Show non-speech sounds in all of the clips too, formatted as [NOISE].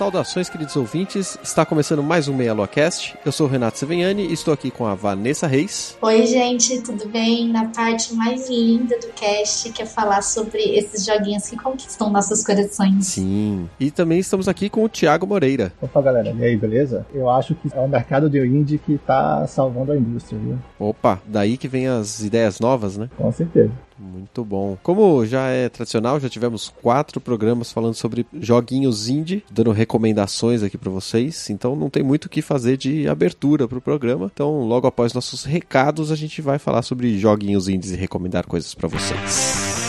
Saudações, queridos ouvintes. Está começando mais um Meia Lua Cast. Eu sou o Renato Seveniani e estou aqui com a Vanessa Reis. Oi, gente, tudo bem? Na parte mais linda do cast, que é falar sobre esses joguinhos que conquistam nossos corações. Sim. E também estamos aqui com o Thiago Moreira. Opa, galera. E aí, beleza? Eu acho que é o mercado de indie que está salvando a indústria, viu? Opa, daí que vem as ideias novas, né? Com certeza. Muito bom. Como já é tradicional, já tivemos quatro programas falando sobre joguinhos indie, dando recomendações aqui para vocês. Então não tem muito o que fazer de abertura para o programa. Então, logo após nossos recados, a gente vai falar sobre joguinhos indies e recomendar coisas para vocês.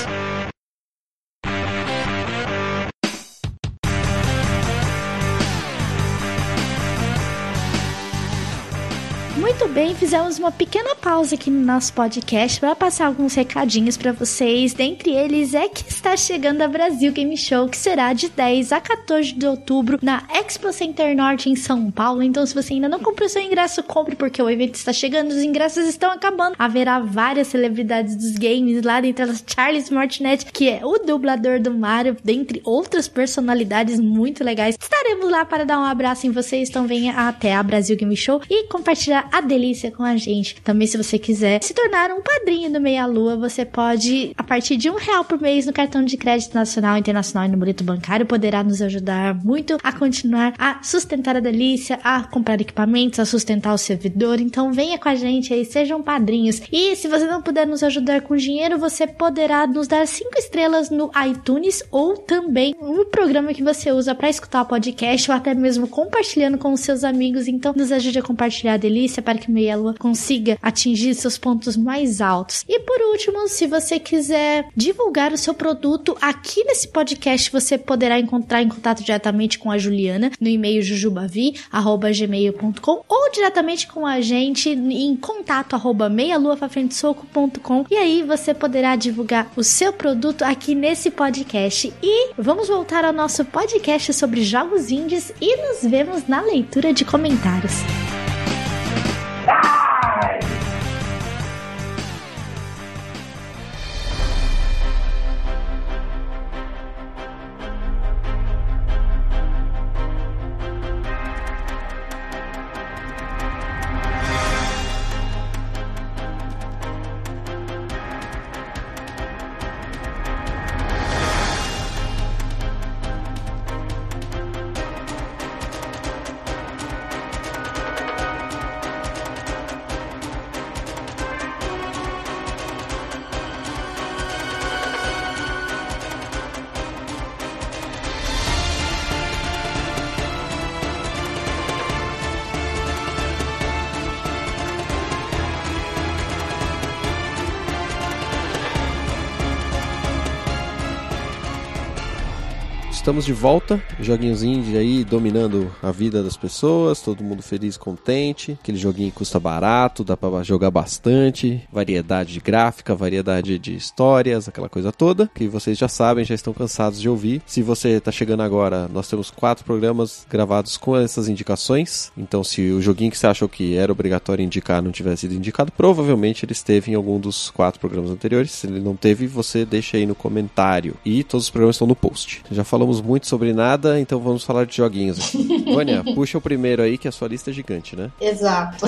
Bem, fizemos uma pequena pausa aqui no nosso podcast para passar alguns recadinhos para vocês. Dentre eles é que está chegando a Brasil Game Show, que será de 10 a 14 de outubro na Expo Center Norte em São Paulo. Então, se você ainda não comprou seu ingresso, compre porque o evento está chegando, os ingressos estão acabando. Haverá várias celebridades dos games, lá dentre elas Charles Martinet, que é o dublador do Mario, dentre outras personalidades muito legais. Estaremos lá para dar um abraço em vocês, então venha até a Brasil Game Show e compartilhar a delícia com a gente. Também, se você quiser se tornar um padrinho do Meia Lua, você pode, a partir de um real por mês no cartão de crédito nacional, internacional e no boleto bancário, poderá nos ajudar muito a continuar a sustentar a delícia, a comprar equipamentos, a sustentar o servidor. Então, venha com a gente aí, sejam padrinhos. E se você não puder nos ajudar com dinheiro, você poderá nos dar cinco estrelas no iTunes ou também no programa que você usa para escutar o podcast ou até mesmo compartilhando com os seus amigos. Então, nos ajude a compartilhar a delícia para que Meia Lua consiga atingir seus pontos mais altos. E por último, se você quiser divulgar o seu produto aqui nesse podcast, você poderá encontrar em contato diretamente com a Juliana no e-mail jujubavi@gmail.com ou diretamente com a gente em contato arroba meialuafafrentesoco.com e aí você poderá divulgar o seu produto aqui nesse podcast. E vamos voltar ao nosso podcast sobre jogos indies e nos vemos na leitura de comentários. Ah! Estamos de volta, joguinhos indie aí dominando a vida das pessoas, todo mundo feliz, contente. Aquele joguinho custa barato, dá pra jogar bastante, variedade de gráfica, variedade de histórias, aquela coisa toda, que vocês já sabem, já estão cansados de ouvir. Se você tá chegando agora, nós temos quatro programas gravados com essas indicações. Então, se o joguinho que você achou que era obrigatório indicar não tivesse sido indicado, provavelmente ele esteve em algum dos quatro programas anteriores. Se ele não teve, você deixa aí no comentário. E todos os programas estão no post. Já falamos muito sobre nada, então vamos falar de joguinhos. [LAUGHS] Vânia, puxa o primeiro aí, que a sua lista é gigante, né? Exato.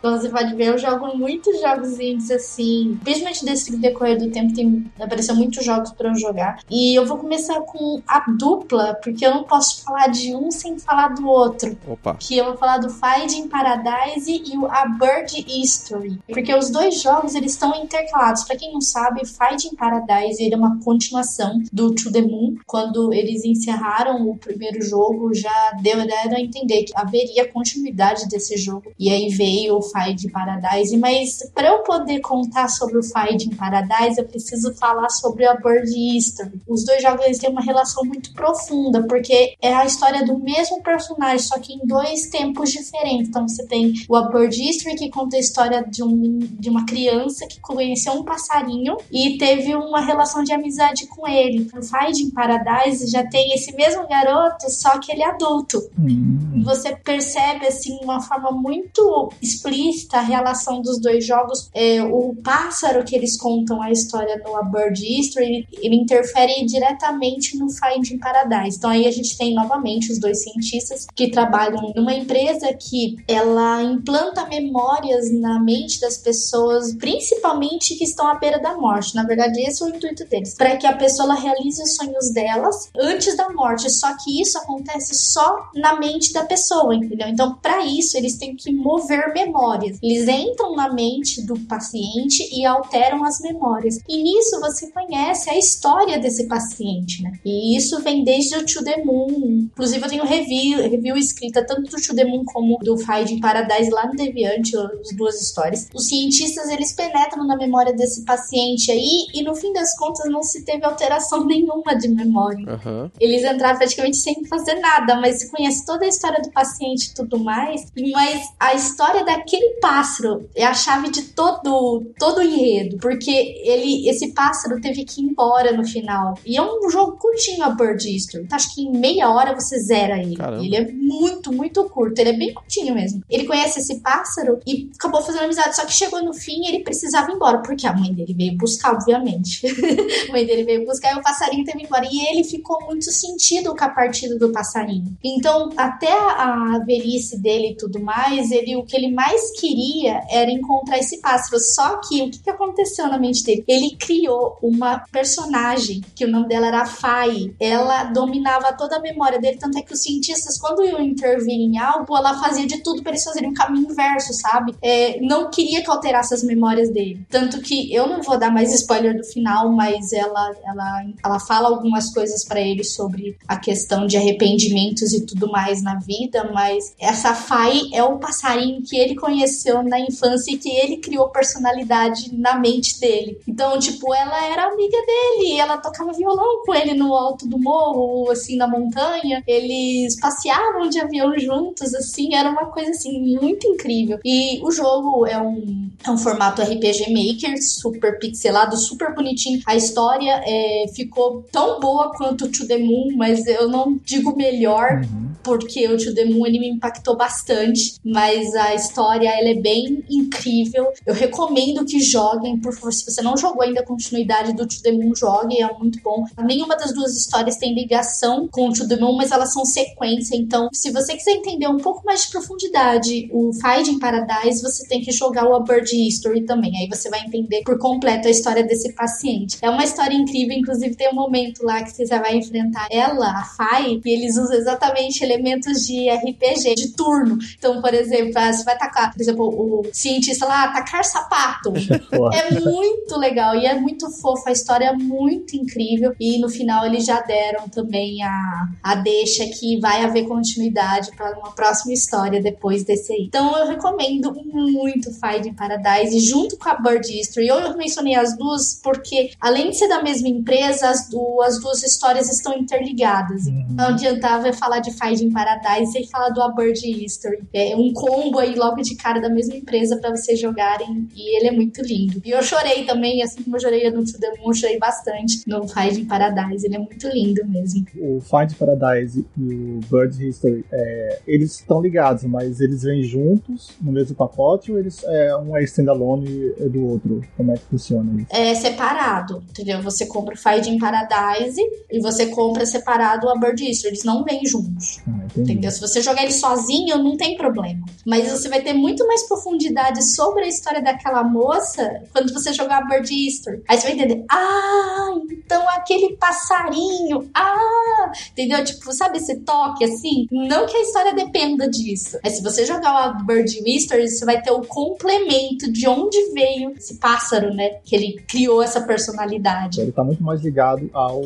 Como [LAUGHS] você pode ver, eu jogo muitos jogos indies assim. Principalmente desse decorrer do tempo, tem apareceu muitos jogos para eu jogar. E eu vou começar com a dupla, porque eu não posso falar de um sem falar do outro. Opa. Que eu vou falar do Finding Paradise e o A Bird History. Porque os dois jogos, eles estão intercalados. Para quem não sabe, Finding Paradise ele é uma continuação do To The Moon, quando eles encerraram o primeiro jogo, já deu a entender que haveria continuidade desse jogo. E aí veio o Fide Paradise, mas para eu poder contar sobre o Fide Paradise, eu preciso falar sobre a Bird History. Os dois jogos têm uma relação muito profunda, porque é a história do mesmo personagem, só que em dois tempos diferentes. Então você tem o A Bird History, que conta a história de, um, de uma criança que conheceu um passarinho e teve uma relação de amizade com ele. O Fide Paradise já tem esse mesmo garoto, só que ele é adulto. Hum. Você percebe, assim, uma forma muito explícita a relação dos dois jogos. É, o pássaro que eles contam a história no A Bird History, ele, ele interfere diretamente no Finding Paradise. Então aí a gente tem novamente os dois cientistas que trabalham numa empresa que ela implanta memórias na mente das pessoas, principalmente que estão à beira da morte. Na verdade, esse é o intuito deles, para que a pessoa realize os sonhos delas antes da morte. Só que isso acontece só na mente da pessoa, entendeu? Então, para isso, eles têm que mover memórias. Eles entram na mente do paciente e alteram as memórias. E nisso você conhece a história desse paciente, né? E isso vem desde o To The Moon. Inclusive, eu tenho review, review escrita tanto do To The Moon como do Finding Paradise lá no Deviante, as duas histórias. Os cientistas, eles penetram na memória desse paciente aí e no fim das contas não se teve alteração [LAUGHS] nenhuma de memória. Uhum. Eles entraram praticamente sem fazer nada, mas conhece toda a história do paciente e tudo mais. Mas a história daquele pássaro é a chave de todo todo o enredo, porque ele esse pássaro teve que ir embora no final. E é um jogo curtinho a Bird History. Acho que em meia hora você zera ele. Caramba. Ele é muito, muito curto. Ele é bem curtinho mesmo. Ele conhece esse pássaro e acabou fazendo amizade. Só que chegou no fim ele precisava ir embora, porque a mãe dele veio buscar, obviamente. [LAUGHS] a mãe dele veio buscar e o passarinho teve embora. E ele ficou muito sentido com a partida do passarinho. Então, até a velhice dele e tudo mais, ele o que ele mais queria era encontrar esse pássaro. Só que o que, que aconteceu na mente dele? Ele criou uma personagem que o nome dela era Fai. Ela dominava toda a memória dele, tanto é que os cientistas, quando iam intervir em algo, ela fazia de tudo para eles fazerem um caminho inverso, sabe? É, não queria que alterasse as memórias dele. Tanto que eu não vou dar mais spoiler do final, mas ela, ela, ela fala algumas coisas para ele sobre a questão de arrependimentos e tudo mais na vida, mas essa Fai é o passarinho que ele conheceu na infância e que ele criou personalidade na mente dele. Então, tipo, ela era amiga dele, ela tocava violão com ele no alto do morro, assim, na montanha. Eles passeavam de avião juntos, assim, era uma coisa assim muito incrível. E o jogo é um, é um formato RPG Maker, super pixelado, super bonitinho. A história é, ficou tão boa quanto To The Moon, mas eu não digo melhor. Uhum porque o To The Moon ele me impactou bastante, mas a história ela é bem incrível. Eu recomendo que joguem, por favor, se você não jogou ainda a continuidade do To The Moon, jogue, é muito bom. Nenhuma das duas histórias tem ligação com o To The Moon, mas elas são sequência, então se você quiser entender um pouco mais de profundidade o Finding Paradise, você tem que jogar o A Bird History também, aí você vai entender por completo a história desse paciente. É uma história incrível, inclusive tem um momento lá que você vai enfrentar ela, a Fai, e eles usam exatamente ele elementos de RPG, de turno. Então, por exemplo, você vai tacar, por exemplo, o cientista lá, tacar sapato. [LAUGHS] é muito legal e é muito fofo, a história é muito incrível. E no final eles já deram também a, a deixa que vai haver continuidade para uma próxima história depois desse aí. Então eu recomendo muito Finding Paradise junto com a Bird History. Eu mencionei as duas porque, além de ser da mesma empresa, as duas, as duas histórias estão interligadas. Uhum. Não adiantava falar de Finding Paradise sem falar do A Bird History. É um combo aí logo de cara da mesma empresa para vocês jogarem e ele é muito lindo. E eu chorei também, assim como eu chorei no To The Moon, chorei bastante no Find Paradise. Ele é muito lindo mesmo. O Find Paradise e o Bird History, é, eles estão ligados, mas eles vêm juntos no mesmo pacote ou eles é, um é standalone do outro? Como é que funciona isso? É separado, entendeu? Você compra o Find Paradise e você compra separado a Bird History. Eles não vêm juntos. Ah. Entendeu? Se você jogar ele sozinho, não tem problema. Mas você vai ter muito mais profundidade sobre a história daquela moça quando você jogar Bird History. Aí você vai entender, ah, então aquele passarinho, ah, entendeu? Tipo, sabe esse toque assim? Não que a história dependa disso. Mas se você jogar o Bird History, você vai ter o complemento de onde veio esse pássaro, né? Que ele criou essa personalidade. Ele tá muito mais ligado ao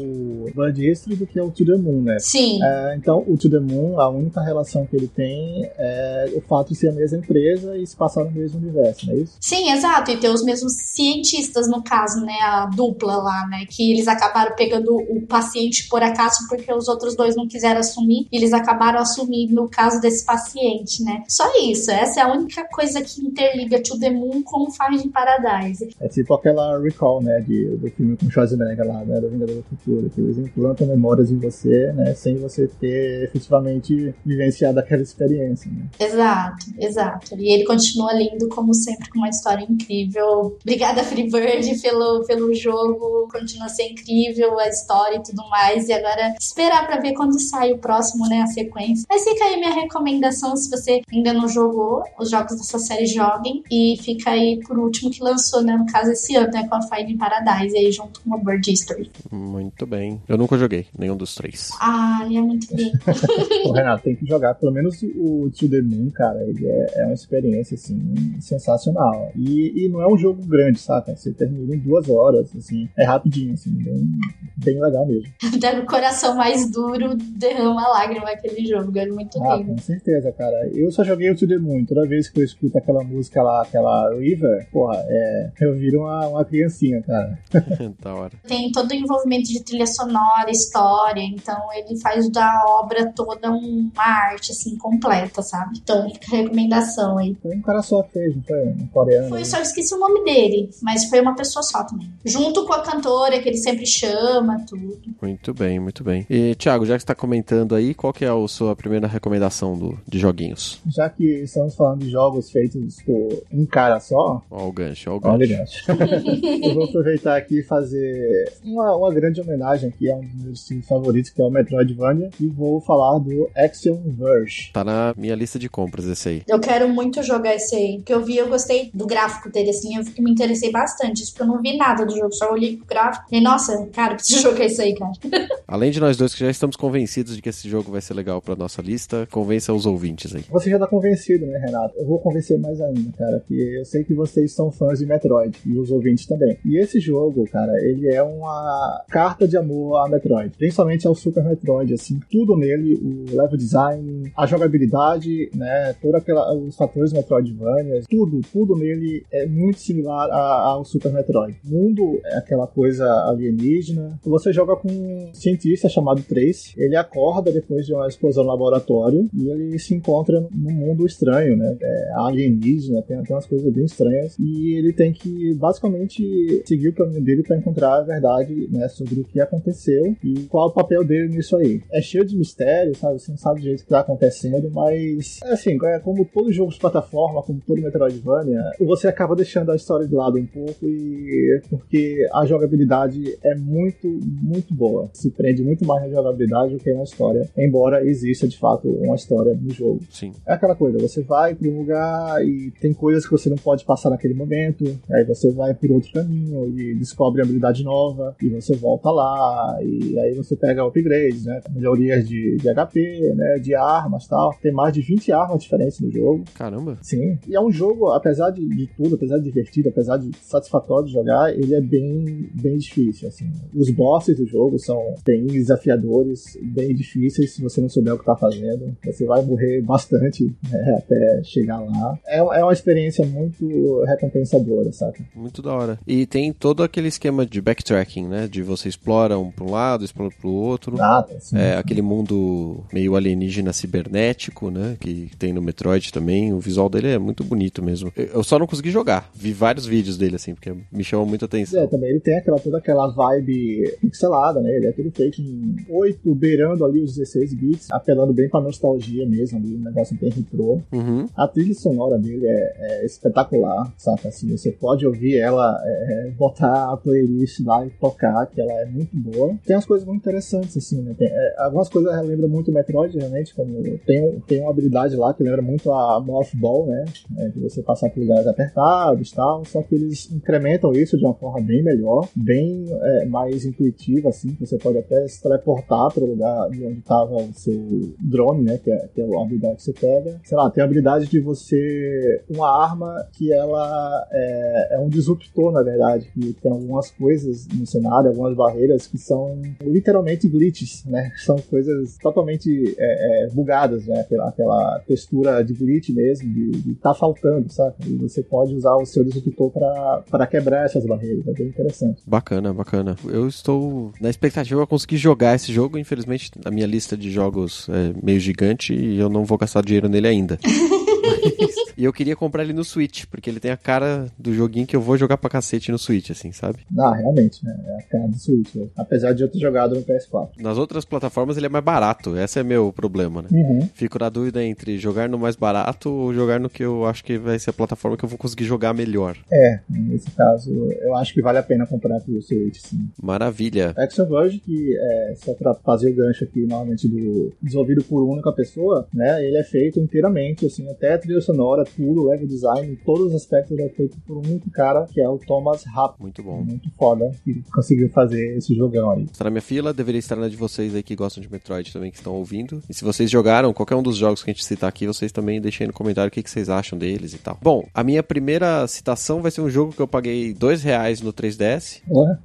History do que ao To The Moon, né? Sim. É, então, o To The Moon, a única relação que ele tem é o fato de ser a mesma empresa e se passar no mesmo universo, não é isso? Sim, exato. E ter os mesmos cientistas, no caso, né? A dupla lá, né? Que eles acabaram pegando o paciente por acaso porque os outros dois não quiseram assumir. E eles acabaram assumindo o caso desse paciente, né? Só isso. Essa é a única coisa que interliga To The Moon com o Finding Paradise. É tipo aquela Recall, né? De, do filme com Schwarzenegger lá, né? Do Vingador do Futuro. Que eles implantam memórias em você, né? Sem você ter efetivamente vivenciado aquela experiência, né? Exato, exato. E ele continua lindo, como sempre, com uma história incrível. Obrigada, Freebird, pelo, pelo jogo. Continua a ser incrível a história e tudo mais. E agora esperar pra ver quando sai o próximo, né? A sequência. Mas fica aí minha recomendação, se você ainda não jogou os jogos dessa série, joguem. E fica aí por último que lançou, né? No caso, esse ano, né? Com a Finding Paradise aí junto com a Bird History. Muito bem. Eu nunca joguei nenhum dos três. Ai, é muito. [LAUGHS] Ô, Renato, tem que jogar pelo menos o To The Moon, cara. Ele é, é uma experiência, assim, sensacional. E, e não é um jogo grande, saca? Você termina em duas horas, assim. É rapidinho, assim, bem, bem legal mesmo. Até o coração mais duro derrama lágrima aquele jogo. É muito Ah, lindo. com certeza, cara. Eu só joguei o To The Moon. Toda vez que eu escuto aquela música lá, aquela River, porra, é, eu viro uma, uma criancinha, cara. [LAUGHS] da hora. Tem todo o envolvimento de trilha sonora, história, então ele faz da obra toda uma arte, assim, completa, sabe? Então fica a recomendação aí. Foi um cara só que fez, não foi? Um coreano. Foi, só esqueci o nome dele, mas foi uma pessoa só também. Junto com a cantora, que ele sempre chama, tudo. Muito bem, muito bem. E, Thiago, já que você tá comentando aí, qual que é a sua primeira recomendação do, de joguinhos? Já que estamos falando de jogos feitos por um cara só, Ó o gancho, ó o olha, gancho. gente. [LAUGHS] eu vou aproveitar aqui e fazer uma, uma grande homenagem aqui a um dos meus estilos favoritos, que é o Metroidvania, e vou falar do Axiom Verge. Tá na minha lista de compras esse aí. Eu quero muito jogar esse aí, porque eu vi, eu gostei do gráfico dele, assim, eu me interessei bastante, isso porque eu não vi nada do jogo, só olhei pro gráfico e, nossa, cara, eu preciso [LAUGHS] jogar isso aí, cara. [LAUGHS] Além de nós dois que já estamos convencidos de que esse jogo vai ser legal pra nossa lista, convença os ouvintes aí. Você já tá convencido, né, Renato? Eu vou convencer mais ainda, cara, porque eu sei que vocês são fãs de Metroid, e os ouvintes também. E esse jogo, cara, ele é uma carta de amor a Metroid, principalmente ao Super Metroid, assim, tudo nele, o level design, a jogabilidade, né, todos os fatores Metroidvania, tudo, tudo nele é muito similar ao Super Metroid. O mundo é aquela coisa alienígena. Você joga com um cientista chamado Trace, ele acorda depois de uma explosão no laboratório e ele se encontra num mundo estranho, né, é alienígena, tem até umas coisas bem estranhas e ele tem que basicamente seguir o caminho dele para encontrar a verdade, né, sobre o que aconteceu e qual é o papel dele nisso aí. É cheio de mistério, sabe? Você não sabe do jeito que tá acontecendo, mas assim, é como todo jogo de plataforma, como todo Metroidvania, você acaba deixando a história de lado um pouco e porque a jogabilidade é muito, muito boa. Se prende muito mais na jogabilidade do que na história, embora exista de fato uma história no jogo. Sim. É aquela coisa, você vai para um lugar e tem coisas que você não pode passar naquele momento, aí você vai por outro caminho e descobre habilidade nova, e você volta lá, e aí você pega upgrades, né? Melhorias de, de HP, né? De armas tal. Tem mais de 20 armas diferentes no jogo. Caramba. Sim. E é um jogo, apesar de, de tudo, apesar de divertido, apesar de satisfatório de jogar, ele é bem, bem difícil, assim. Os bosses do jogo são bem desafiadores, bem difíceis, se você não souber o que tá fazendo. Você vai morrer bastante né, até chegar lá. É, é uma experiência muito recompensadora, saca? Muito da hora. E tem todo aquele esquema de backtracking, né? De você explora um pra um lado, explora pro outro. Nada, assim. É, aquele mundo meio alienígena cibernético, né? Que tem no Metroid também. O visual dele é muito bonito mesmo. Eu eu só não consegui jogar. Vi vários vídeos dele, assim, porque me chamou muita atenção. É, também ele tem aquela, toda aquela vibe pixelada, né? Ele é tudo feito em 8, beirando ali os 16 bits, apelando bem pra nostalgia mesmo ali, um negócio bem retrô. Uhum. A trilha sonora dele é, é espetacular, saca? Assim, você pode ouvir ela, é, botar a playlist lá e tocar, que ela é muito boa. Tem umas coisas muito interessantes, assim, né? Tem, é, algumas coisas relembram muito Metroid, realmente, como tem, tem uma habilidade lá que lembra muito a Morph Ball, né? É, de você passar por lugares apertados e tal, só que eles incrementam isso de uma forma bem melhor, bem é, mais intuitiva, assim, você pode até se teleportar para o lugar de onde estava o seu drone, né? Que é, que é a habilidade que você pega. Sei lá, tem a habilidade de você. Uma arma que ela é, é um disruptor, na verdade, que tem algumas coisas no cenário, algumas barreiras que são literalmente glitches, né? [LAUGHS] São coisas totalmente é, é, bugadas, né? Aquela, aquela textura de glitch mesmo, de, de tá faltando, sabe? E você pode usar o seu disruptor para quebrar essas barreiras. É bem interessante. Bacana, bacana. Eu estou na expectativa de conseguir jogar esse jogo. Infelizmente, a minha lista de jogos é meio gigante e eu não vou gastar dinheiro nele ainda. [LAUGHS] e eu queria comprar ele no Switch, porque ele tem a cara do joguinho que eu vou jogar pra cacete no Switch, assim, sabe? Ah, realmente, né? É a cara do Switch. Né? Apesar de eu ter jogado no PS4. Nas outras plataformas ele é mais barato, esse é meu problema, né? Uhum. Fico na dúvida entre jogar no mais barato ou jogar no que eu acho que vai ser a plataforma que eu vou conseguir jogar melhor. É, nesse caso, eu acho que vale a pena comprar pro Switch, sim. Maravilha. Exoverge, que é, só pra fazer o gancho aqui, normalmente, do desenvolvido por única pessoa, né? Ele é feito inteiramente, assim, até a trilha sonora, tudo, level design, todos os aspectos é feito por um único cara, que é o Thomas Rapp. Muito bom. Muito foda, que conseguiu fazer esse jogão aí. Está na minha fila, deveria estar na de vocês aí que gostam de Metroid também, que estão ouvindo. E se vocês jogaram qualquer um dos jogos que a gente citar aqui, vocês também deixem no comentário o que, que vocês acham deles e tal. Bom, a minha primeira citação vai ser um jogo que eu paguei dois reais no 3DS. Ué?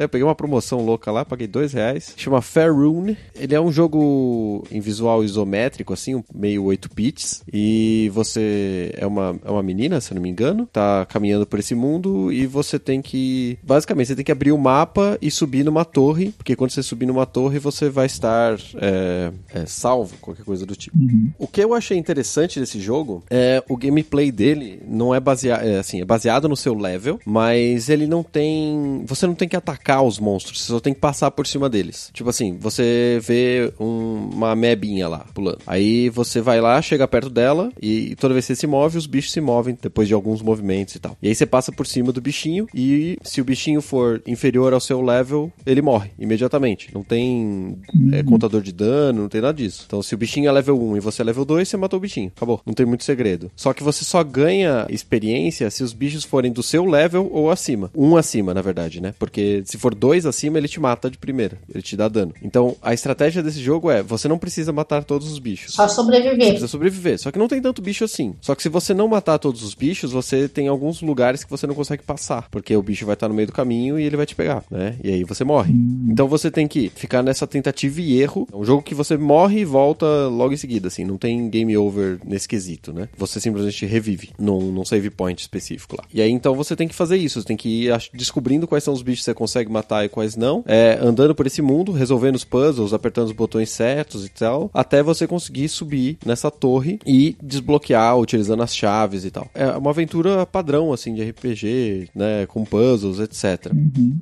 É, eu peguei uma promoção louca lá, paguei dois reais. Chama Fair Rune. Ele é um jogo em visual isométrico, assim, meio 8 bits. E você é uma, é uma menina, se eu não me engano, tá caminhando por esse mundo e você tem que. Basicamente, você tem que abrir o um mapa e subir numa torre, porque quando você subir numa torre, você vai estar é, é, salvo, qualquer coisa do tipo. Uhum. O que eu achei interessante desse jogo é o gameplay dele não é baseado. É, assim, é baseado no seu level, mas ele não tem. Você não tem que atacar os monstros, você só tem que passar por cima deles. Tipo assim, você vê um, uma mebinha lá pulando. Aí você vai lá, chega perto dela e toda vez que você se move, os bichos se movem depois de alguns movimentos e tal. E aí você passa por cima do bichinho e se o bichinho for inferior ao seu level, ele morre imediatamente. Não tem é, contador de dano, não tem nada disso. Então se o bichinho é level 1 e você é level 2, você matou o bichinho. Acabou. Não tem muito segredo. Só que você só ganha experiência se os bichos forem do seu level ou acima. Um acima, na verdade, né? Porque se for dois acima, ele te mata de primeira. Ele te dá dano. Então a estratégia desse jogo é: você não precisa matar todos os bichos. Só Você sobreviver. precisa sobreviver. Só que não tem tanto bicho assim. Só que se você não matar todos os bichos, você tem alguns lugares que você não consegue passar. Porque o bicho vai estar no meio do caminho e ele vai te pegar, né? E aí você morre. Então você tem que ficar nessa tentativa e erro. É um jogo que você morre e volta logo em seguida, assim. Não tem game over nesse quesito, né? Você simplesmente revive num, num save point específico lá. E aí então você tem que fazer isso. Você tem que ir descobrindo quais são os bichos que você consegue matar e quais não. É, andando por esse mundo, resolvendo os puzzles, apertando os botões certos e tal. Até você conseguir subir nessa torre e desbloquear utilizando as chaves e tal. É uma aventura padrão, assim, de RPG, né? Com puzzles, etc.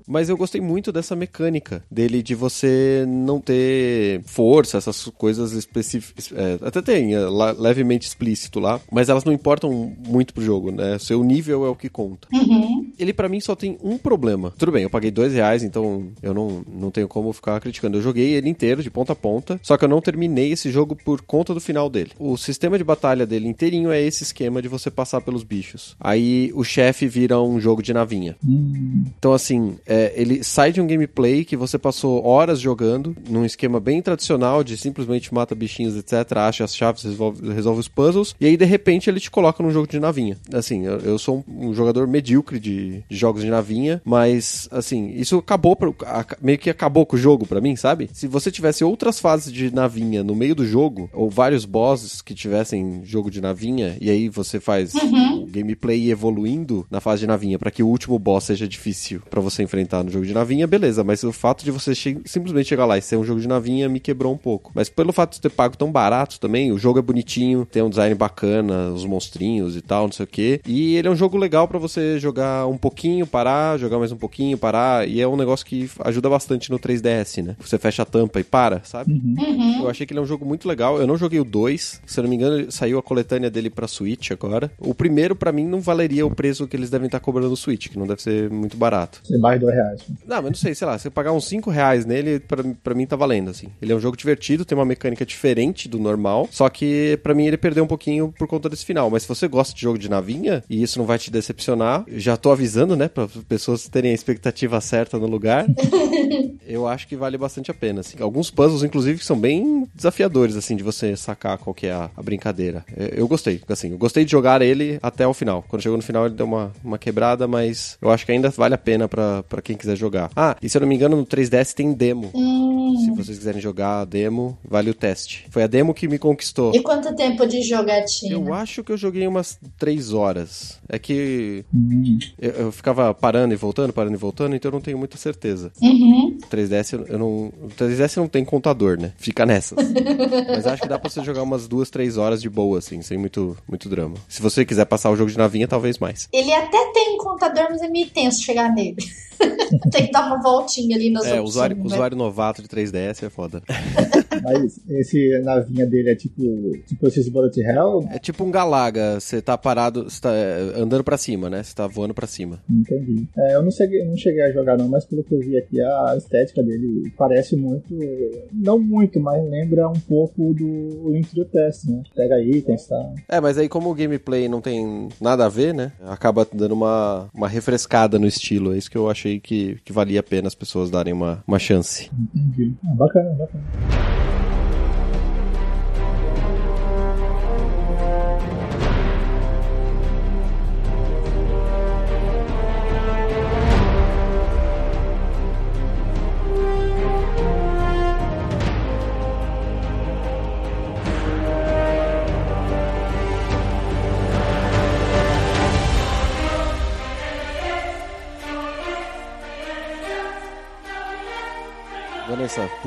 Mas eu gostei muito dessa mecânica dele de você não ter força, essas coisas específicas. É, até tem, é, levemente explícito lá, mas elas não importam muito pro jogo, né? Seu nível é o que conta. Uhum. Ele pra mim só tem um problema. Tudo bem, eu paguei dois reais, então eu não, não tenho como ficar criticando. Eu joguei ele inteiro, de ponta a ponta, só que eu não terminei esse jogo por conta do final dele. O sistema de batalha dele inteirinho é esse esquema de você passar pelos bichos. Aí o chefe vira um jogo de navinha. Então, assim, é, ele sai de um gameplay que você passou horas jogando, num esquema bem tradicional de simplesmente mata bichinhos, etc., acha as chaves, resolve, resolve os puzzles, e aí de repente ele te coloca num jogo de navinha. Assim, eu, eu sou um, um jogador medíocre de, de jogos de navinha, mas, assim, isso acabou, a- meio que acabou com o jogo pra mim, sabe? Se você tivesse outras fases de navinha no meio do jogo, ou vários bosses que tivessem jogo de navinha, e aí você faz o gameplay evoluindo na fase de navinha pra que o último boss seja difícil pra você enfrentar no jogo de navinha, beleza, mas o fato de você che- simplesmente chegar lá e ser um jogo de navinha me quebrou um pouco. Mas pelo fato de ter pago tão barato também, o jogo é bonitinho, tem um design bacana, os monstrinhos e tal, não sei o que. E ele é um jogo legal pra você jogar um pouquinho, parar, jogar mais um pouquinho, parar e é um negócio que ajuda bastante no 3DS, né? Você fecha a tampa e para, sabe? Uhum. Eu achei que ele é um jogo muito legal. Eu não joguei o 2. Se eu não me engano, saiu a coletânea dele pra Switch agora. O primeiro, pra mim, não valeria o preço que eles devem estar cobrando no Switch, que não deve ser muito barato. Você mais dois reais. Não, mas não sei, sei lá, se eu pagar uns 5 reais nele, pra, pra mim tá valendo, assim. Ele é um jogo divertido, tem uma mecânica diferente do normal, só que pra mim ele perdeu um pouquinho por conta desse final. Mas se você gosta de jogo de navinha, e isso não vai te decepcionar, já tô avisando, né, pra pessoas terem a expectativa certa no lugar, [LAUGHS] eu acho que vale bastante a pena, assim. Alguns puzzles, inclusive, que são bem desafiadores, assim, de você sacar qual que é a, a brincadeira. Eu, eu gostei, assim, eu gostei de jogar ele até o final. Quando chegou no final ele deu uma, uma quebrada, mas eu acho que ainda vale a pena pra, pra quem quiser jogar. Ah, e se eu não me engano, no 3DS tem demo. Se vocês quiserem jogar a demo, vale o teste. Foi a demo que me conquistou. E quanto tempo de jogatina? Eu acho que eu joguei umas 3 horas. É que Hum. eu, eu ficava parando e voltando, parando e voltando, então eu não tenho muita certeza. Uhum. O 3DS eu, não. O 3DS não tem contador, né? Fica nessas. [LAUGHS] Mas acho que dá pra você jogar umas duas, três horas de boa, assim, sem muito, muito drama. Se você quiser passar o jogo de navinha, talvez mais. Ele até tem um contador, mas é meio tenso chegar nele. [LAUGHS] [LAUGHS] tem que dar uma voltinha ali nas É, opções. usuário, né? usuário novato de 3DS é foda. [LAUGHS] Mas esse navinha dele é tipo, tipo esses Bullet Hell? É tipo um Galaga, você tá parado, você tá é, andando pra cima, né? Você tá voando pra cima. Entendi. É, eu não cheguei, não cheguei a jogar não, mas pelo que eu vi aqui, a estética dele parece muito, não muito, mas lembra um pouco do Link to the Past, né? Pega itens, tá? É, mas aí como o gameplay não tem nada a ver, né? Acaba dando uma, uma refrescada no estilo. É isso que eu achei que, que valia a pena as pessoas darem uma, uma chance. Entendi. Ah, bacana, bacana.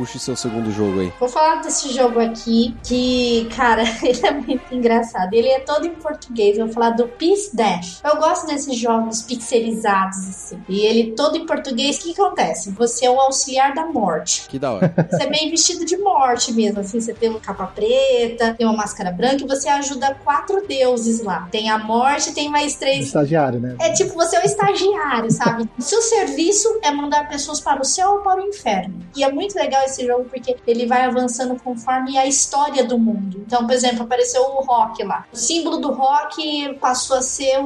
Puxe seu segundo jogo aí. Vou falar desse jogo aqui, que, cara, [LAUGHS] ele é muito engraçado. Ele é todo em português. Eu vou falar do Peace Dash. Eu gosto desses jogos pixelizados, assim. E ele todo em português. O que acontece? Você é o auxiliar da morte. Que da hora. [LAUGHS] Você é meio vestido de morte mesmo, assim. Você tem uma capa preta, tem uma máscara branca e você ajuda quatro deuses lá. Tem a morte, tem mais três Estagiário, né? é tipo, você é o estagiário, sabe? [LAUGHS] Seu serviço é mandar pessoas para o céu ou para o inferno. E é muito legal esse jogo porque ele vai avançando conforme a história do mundo. Então, por exemplo, apareceu o rock lá. O símbolo do rock passou a ser,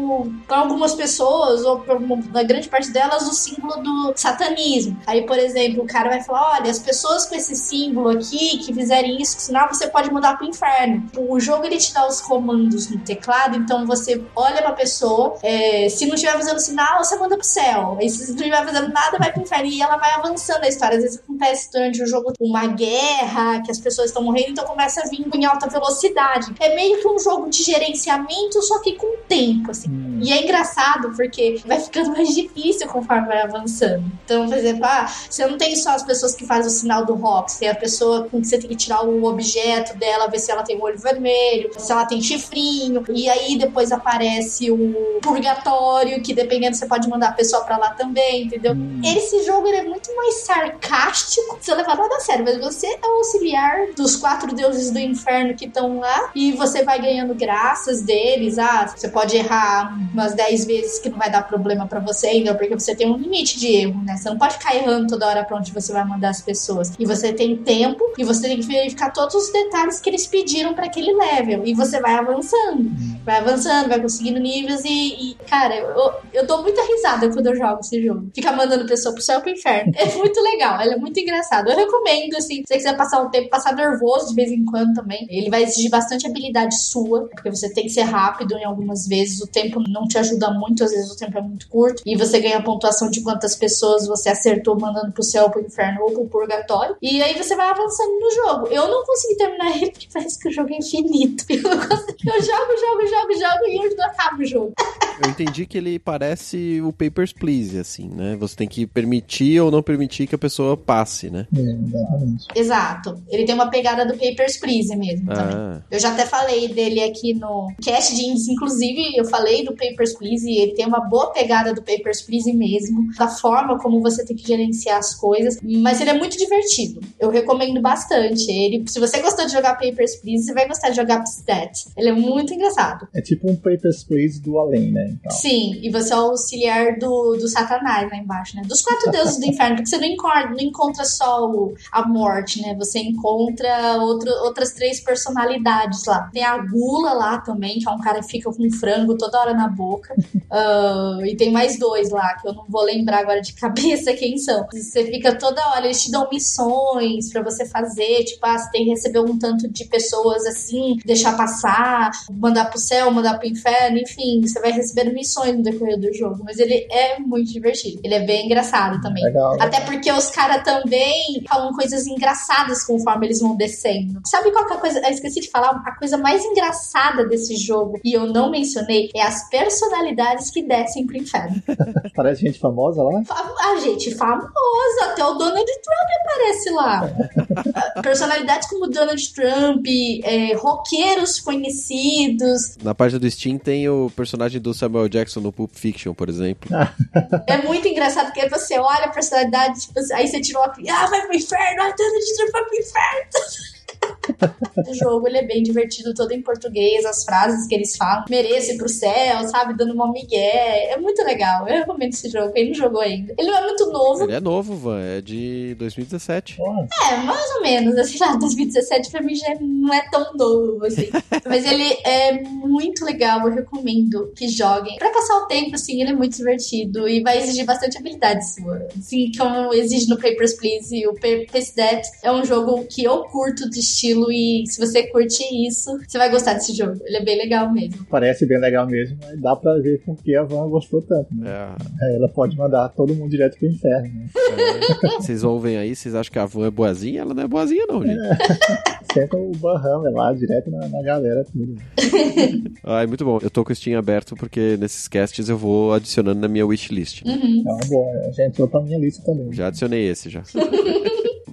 para algumas pessoas, ou para uma grande parte delas, o símbolo do satanismo. Aí, por exemplo, o cara vai falar: olha, as pessoas com esse símbolo aqui que fizerem isso, senão você pode mudar para o inferno. O jogo ele te dá os comandos no teclado, então você olha pra pessoa, é, se não estiver fazendo sinal, você manda pro céu. E se não estiver fazendo nada, vai pro inferno. E ela vai avançando a história. Às vezes acontece durante o jogo uma guerra, que as pessoas estão morrendo, então começa a vir em alta velocidade. É meio que um jogo de gerenciamento, só que com tempo, assim. Hum. E é engraçado porque vai ficando mais difícil conforme vai avançando. Então, por exemplo, ah, você não tem só as pessoas que fazem o sinal do rock, você tem a pessoa com que você tem que tirar o objeto dela, ver se ela tem o olho vermelho, se ela tem chifrinho. E aí depois aparece o purgatório, que dependendo você pode mandar a pessoa pra lá também, entendeu? Hum. Esse jogo ele é muito mais sarcástico, você leva nada a sério, mas você é o auxiliar dos quatro deuses do inferno que estão lá e você vai ganhando graças deles. Ah, você pode errar umas 10 vezes que não vai dar problema pra você ainda, porque você tem um limite de erro, né? Você não pode ficar errando toda hora pra onde você vai mandar as pessoas. E você tem tempo e você tem que verificar todos os detalhes que eles pediram pra aquele level. E você vai avançando, vai avançando, vai conseguindo níveis e, e, cara, eu, eu dou muita risada quando eu jogo esse jogo. Fica mandando pessoa pro céu e pro inferno. É muito legal, ele é muito engraçado. Eu recomendo, assim, se você quiser passar um tempo, passar nervoso de vez em quando também. Ele vai exigir bastante habilidade sua, porque você tem que ser rápido em algumas vezes. O tempo não te ajuda muito, às vezes o tempo é muito curto. E você ganha pontuação de quantas pessoas você acertou mandando pro céu, pro inferno ou pro purgatório. E aí você vai avançando no jogo. Eu não consegui terminar ele porque parece que o jogo é infinito. [LAUGHS] Eu, não consegui- eu jogo, jogo, jogo, jogo e eu não acabo o jogo. Eu entendi que ele parece o Papers, Please, assim, né? Você tem que permitir ou não permitir que a pessoa passe, né? É, exatamente. Exato. Ele tem uma pegada do Papers, Please mesmo também. Ah, Eu já até falei dele aqui no cast de indies, inclusive eu falei do Papers, Please e ele tem uma boa pegada do Papers, Please mesmo, da forma como você tem que gerenciar as coisas, mas ele é muito divertido. Eu recomendo bastante. Ele, se você gostou de jogar Papers, Please, você vai gostar de jogar Pstat. Ele é muito engraçado. É tipo um Papers, Please do além, né? Então, Sim, e você é o auxiliar do, do Satanás lá embaixo, né? Dos quatro deuses do inferno, porque você não encontra, não encontra só o- a morte, né? Você encontra outro, outras três personalidades lá. Tem a Gula lá também, que é um cara que fica com frango toda hora na boca. [LAUGHS] Ah, e tem mais dois lá, que eu não vou lembrar agora de cabeça [LAUGHS] quem são. Você fica toda hora, eles te dão missões pra você fazer, tipo, ah, você tem que receber um tanto de pessoas assim, deixar passar, mandar pro céu, mandar pro inferno, enfim, você vai recebendo missões no decorrer do jogo. Mas ele é muito divertido. Ele é bem engraçado também. legal. Até porque os caras também falam coisas engraçadas conforme eles vão descendo. Sabe qual que é a coisa? Eu esqueci de falar. A coisa mais engraçada desse jogo, e eu não mencionei, é as personalidades que descem pro inferno. [LAUGHS] Parece gente famosa lá. A gente famosa, até o Donald Trump aparece lá. [LAUGHS] Personalidades como Donald Trump, é, roqueiros conhecidos. Na parte do Steam tem o personagem do Samuel Jackson no Pulp Fiction, por exemplo. [LAUGHS] É muito engraçado porque você olha a personalidade, tipo, aí você tira o óculos, ah, vai pro inferno, ah, Donald Trump vai pro inferno. [LAUGHS] o jogo ele é bem divertido, todo em português, as frases que eles falam, mereço ir pro céu, sabe, dando uma migué, é muito legal, eu recomendo esse jogo, quem não jogou ainda. Ele não é muito novo, Ele é novo, Van, é de 2017. Porra, É, mais ou menos, assim, [LAUGHS] lá, 2017 pra mim já não é tão novo, assim. [LAUGHS] Mas ele é muito legal, eu recomendo que joguem. Pra passar o tempo, assim, ele é muito divertido e vai exigir bastante habilidade sua. Assim, como exige no Papers, Please e o Papers, That é um jogo que eu curto de estilo e se você curte isso, você vai gostar desse jogo. Ele é bem legal mesmo. parece bem legal mesmo, mas dá pra ver por que a Van gostou tanto. Né? É, É, ela pode mandar todo mundo direto pro inferno, né? é. Vocês ouvem aí, vocês acham que a Van é boazinha? Ela não é boazinha, não, gente. Senta o Banhammer lá, direto na, na galera, tudo. [LAUGHS] Ai, muito bom. Eu tô com o Steam aberto porque nesses casts eu vou adicionando na minha wishlist. Uhum. É uma boa, já entrou pra minha lista também. Já adicionei esse já. [LAUGHS]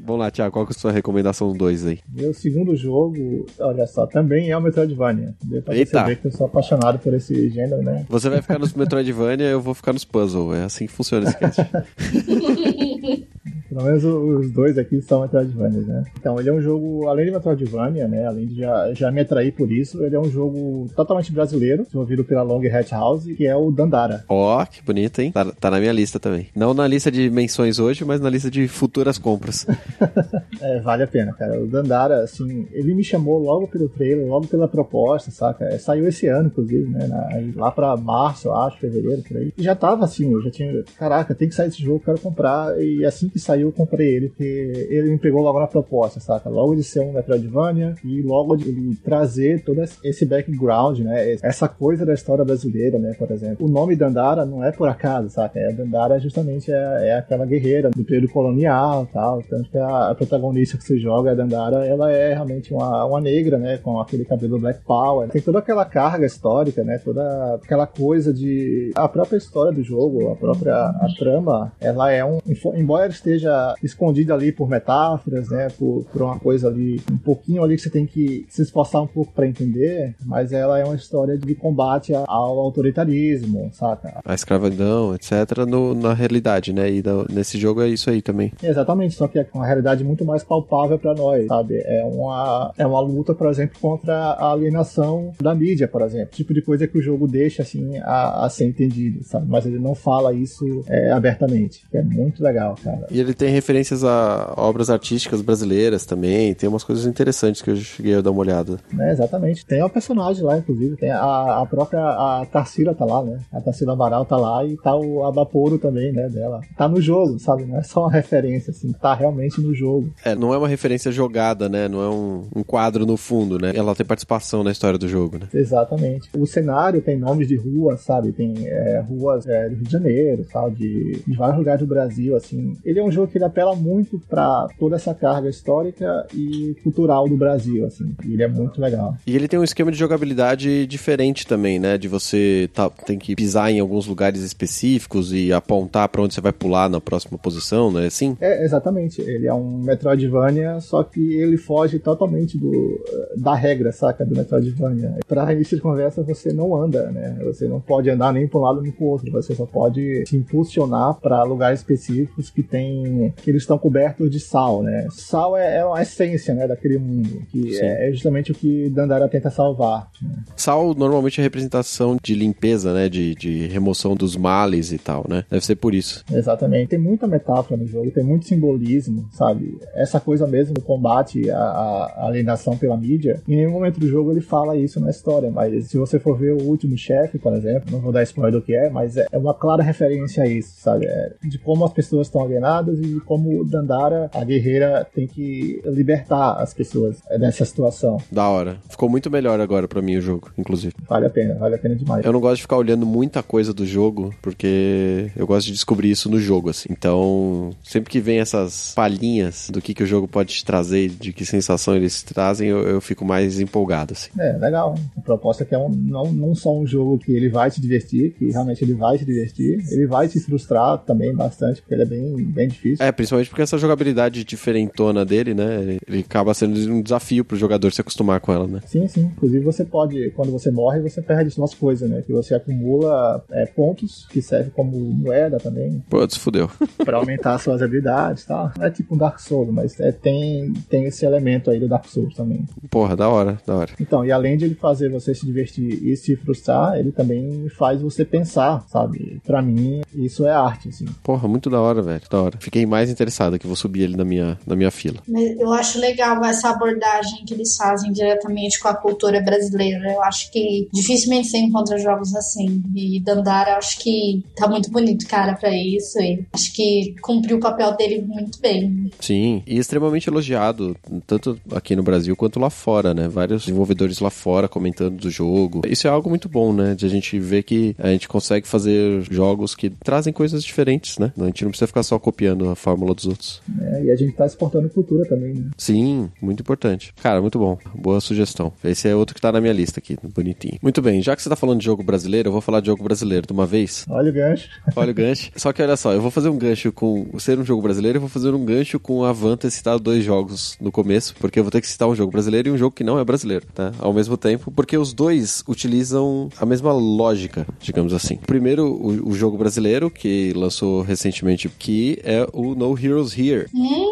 Vamos lá, Thiago, qual que é a sua recomendação 2 aí? Meu segundo jogo, olha só, também é o Metroidvania. Deu pra Eita. perceber que eu sou apaixonado por esse gênero, né? Você vai ficar nos [LAUGHS] Metroidvania, eu vou ficar nos puzzle. É assim que funciona esse cast. [LAUGHS] Pelo menos os dois aqui são Metroidvanias, né? Então, ele é um jogo, além de Metroidvania, né? Além de já, já me atrair por isso, ele é um jogo totalmente brasileiro, desenvolvido pela Long Hat House, que é o Dandara. Ó, que bonito, hein? Tá, tá na minha lista também. Não na lista de menções hoje, mas na lista de futuras compras. [LAUGHS] [LAUGHS] É, vale a pena, cara. O Dandara, assim, ele me chamou logo pelo trailer, logo pela proposta, saca? É, saiu esse ano, inclusive, né? Lá pra março, eu acho, fevereiro, por aí. E já tava assim, eu já tinha. Caraca, tem que sair esse jogo, quero comprar. E assim que saiu, eu comprei ele, porque ele me pegou logo na proposta, saca? Logo de ser um Metroidvania e logo de ele trazer todo esse background, né? Essa coisa da história brasileira, né? Por exemplo. O nome Dandara não é por acaso, saca? É Dandara justamente é, é aquela guerreira do período colonial tal. Tanto a, protagonista que você joga, a Dandara, ela é realmente uma, uma negra, né? Com aquele cabelo Black Power. Tem toda aquela carga histórica, né? Toda aquela coisa de. A própria história do jogo, a própria a trama, ela é um. Embora ela esteja escondida ali por metáforas, né? Por, por uma coisa ali, um pouquinho ali que você tem que se esforçar um pouco pra entender, mas ela é uma história de combate ao autoritarismo, saca? A escravidão, etc. no- na realidade, né? E nesse jogo é isso aí também. Exatamente, só que é uma realidade muito mais palpável pra nós, sabe? É uma, é uma luta, por exemplo, contra a alienação da mídia, por exemplo. Tipo de coisa que o jogo deixa, assim, a, a ser entendido, sabe? Mas ele não fala isso é, abertamente. É muito legal, cara. E ele tem referências a obras artísticas brasileiras também. Tem umas coisas interessantes que eu cheguei a dar uma olhada. É, exatamente. Tem uma personagem lá, inclusive. Tem a, a própria a Tarsila tá lá, né? A Tarsila Amaral tá lá e tá o Abaporo também, né? Dela. Tá no jogo, sabe? Não é só uma referência, assim. Tá realmente no jogo. É, não é uma referência jogada, né? Não é um, um quadro no fundo, né? Ela tem participação na história do jogo, né? Exatamente. O cenário tem nomes de ruas, sabe? Tem é, ruas é, do Rio de Janeiro, sabe? De, de vários lugares do Brasil, assim. Ele é um jogo que ele apela muito para toda essa carga histórica e cultural do Brasil, assim. E ele é muito legal. E ele tem um esquema de jogabilidade diferente também, né? De você tá, tem que pisar em alguns lugares específicos e apontar para onde você vai pular na próxima posição, não é assim? É, exatamente. Ele é um Metroidvania, só que ele foge totalmente do, da regra, saca? Do Metroidvania. Pra início de conversa, você não anda, né? Você não pode andar nem para um lado nem para o outro. Você só pode se impulsionar para lugares específicos que tem que eles estão cobertos de sal, né? Sal é, é a essência, né, daquele mundo, que é, é justamente o que Dandara tenta salvar. Né? Sal normalmente é representação de limpeza, né, de, de remoção dos males e tal, né? Deve ser por isso. Exatamente. Tem muita metáfora no jogo, tem muito simbolismo, sabe? Essa coisa mesmo do combate, a, a alienação pela mídia. Em nenhum momento do jogo ele fala isso na história, mas se você for ver o último chefe, por exemplo, não vou dar spoiler do que é, mas é, é uma clara referência a isso, sabe? É de como as pessoas estão alienadas e de como Dandara, a guerreira, tem que libertar as pessoas dessa situação. Da hora. Ficou muito melhor agora para mim o jogo, inclusive. Vale a pena, vale a pena demais. Eu não gosto de ficar olhando muita coisa do jogo, porque eu gosto de descobrir isso no jogo, assim. Então, sempre que vem essas palhinhas do que, que o jogo pode te trazer, de que sensação eles trazem, eu, eu fico mais empolgado, assim. É, legal. A proposta é que é um, não, não só um jogo que ele vai te divertir, que realmente ele vai te divertir, ele vai te frustrar também bastante, porque ele é bem, bem difícil. É, principalmente porque essa jogabilidade diferentona dele, né? Ele acaba sendo um desafio pro jogador se acostumar com ela, né? Sim, sim. Inclusive você pode, quando você morre, você perde umas coisas, né? Que você acumula é, pontos, que serve como moeda também. Putz, fudeu. pra aumentar suas habilidades e tá? tal. É tipo um Dark Souls, mas é, tem, tem esse elemento aí do Dark Souls também. Porra, da hora, da hora. Então, e além de ele fazer você se divertir e se frustrar, ele também faz você pensar, sabe? Pra mim, isso é arte, assim. Porra, muito da hora, velho. Da hora. Fiquei mais interessado que vou subir ele na minha, na minha fila. Eu acho legal essa abordagem que eles fazem diretamente com a cultura brasileira. Eu acho que dificilmente você encontra jogos assim. E Dandara, acho que tá muito bonito, cara, para isso. E acho que cumpriu o papel dele muito bem. Sim, e extremamente elogiado, tanto aqui no Brasil quanto lá fora, né? Vários desenvolvedores lá fora comentando do jogo. Isso é algo muito bom, né? De a gente ver que a gente consegue fazer jogos que trazem coisas diferentes, né? A gente não precisa ficar só copiando a fórmula dos outros. É, e a gente tá exportando cultura também, né? Sim, muito importante. Cara, muito bom. Boa sugestão. Esse é outro que tá na minha lista aqui, bonitinho. Muito bem, já que você tá falando de jogo brasileiro, eu vou falar de jogo brasileiro de uma vez. Olha o gancho. Olha o gancho. [LAUGHS] Só que olha só, eu vou fazer um gancho com ser um jogo brasileiro, eu vou fazer um gancho com a Van ter citado dois jogos no começo, porque eu vou ter que citar um jogo brasileiro e um jogo que não é brasileiro, tá? Ao mesmo tempo, porque os dois utilizam a mesma lógica, digamos assim. Primeiro, o, o jogo brasileiro, que lançou recentemente, que é o No Heroes Here. Hum,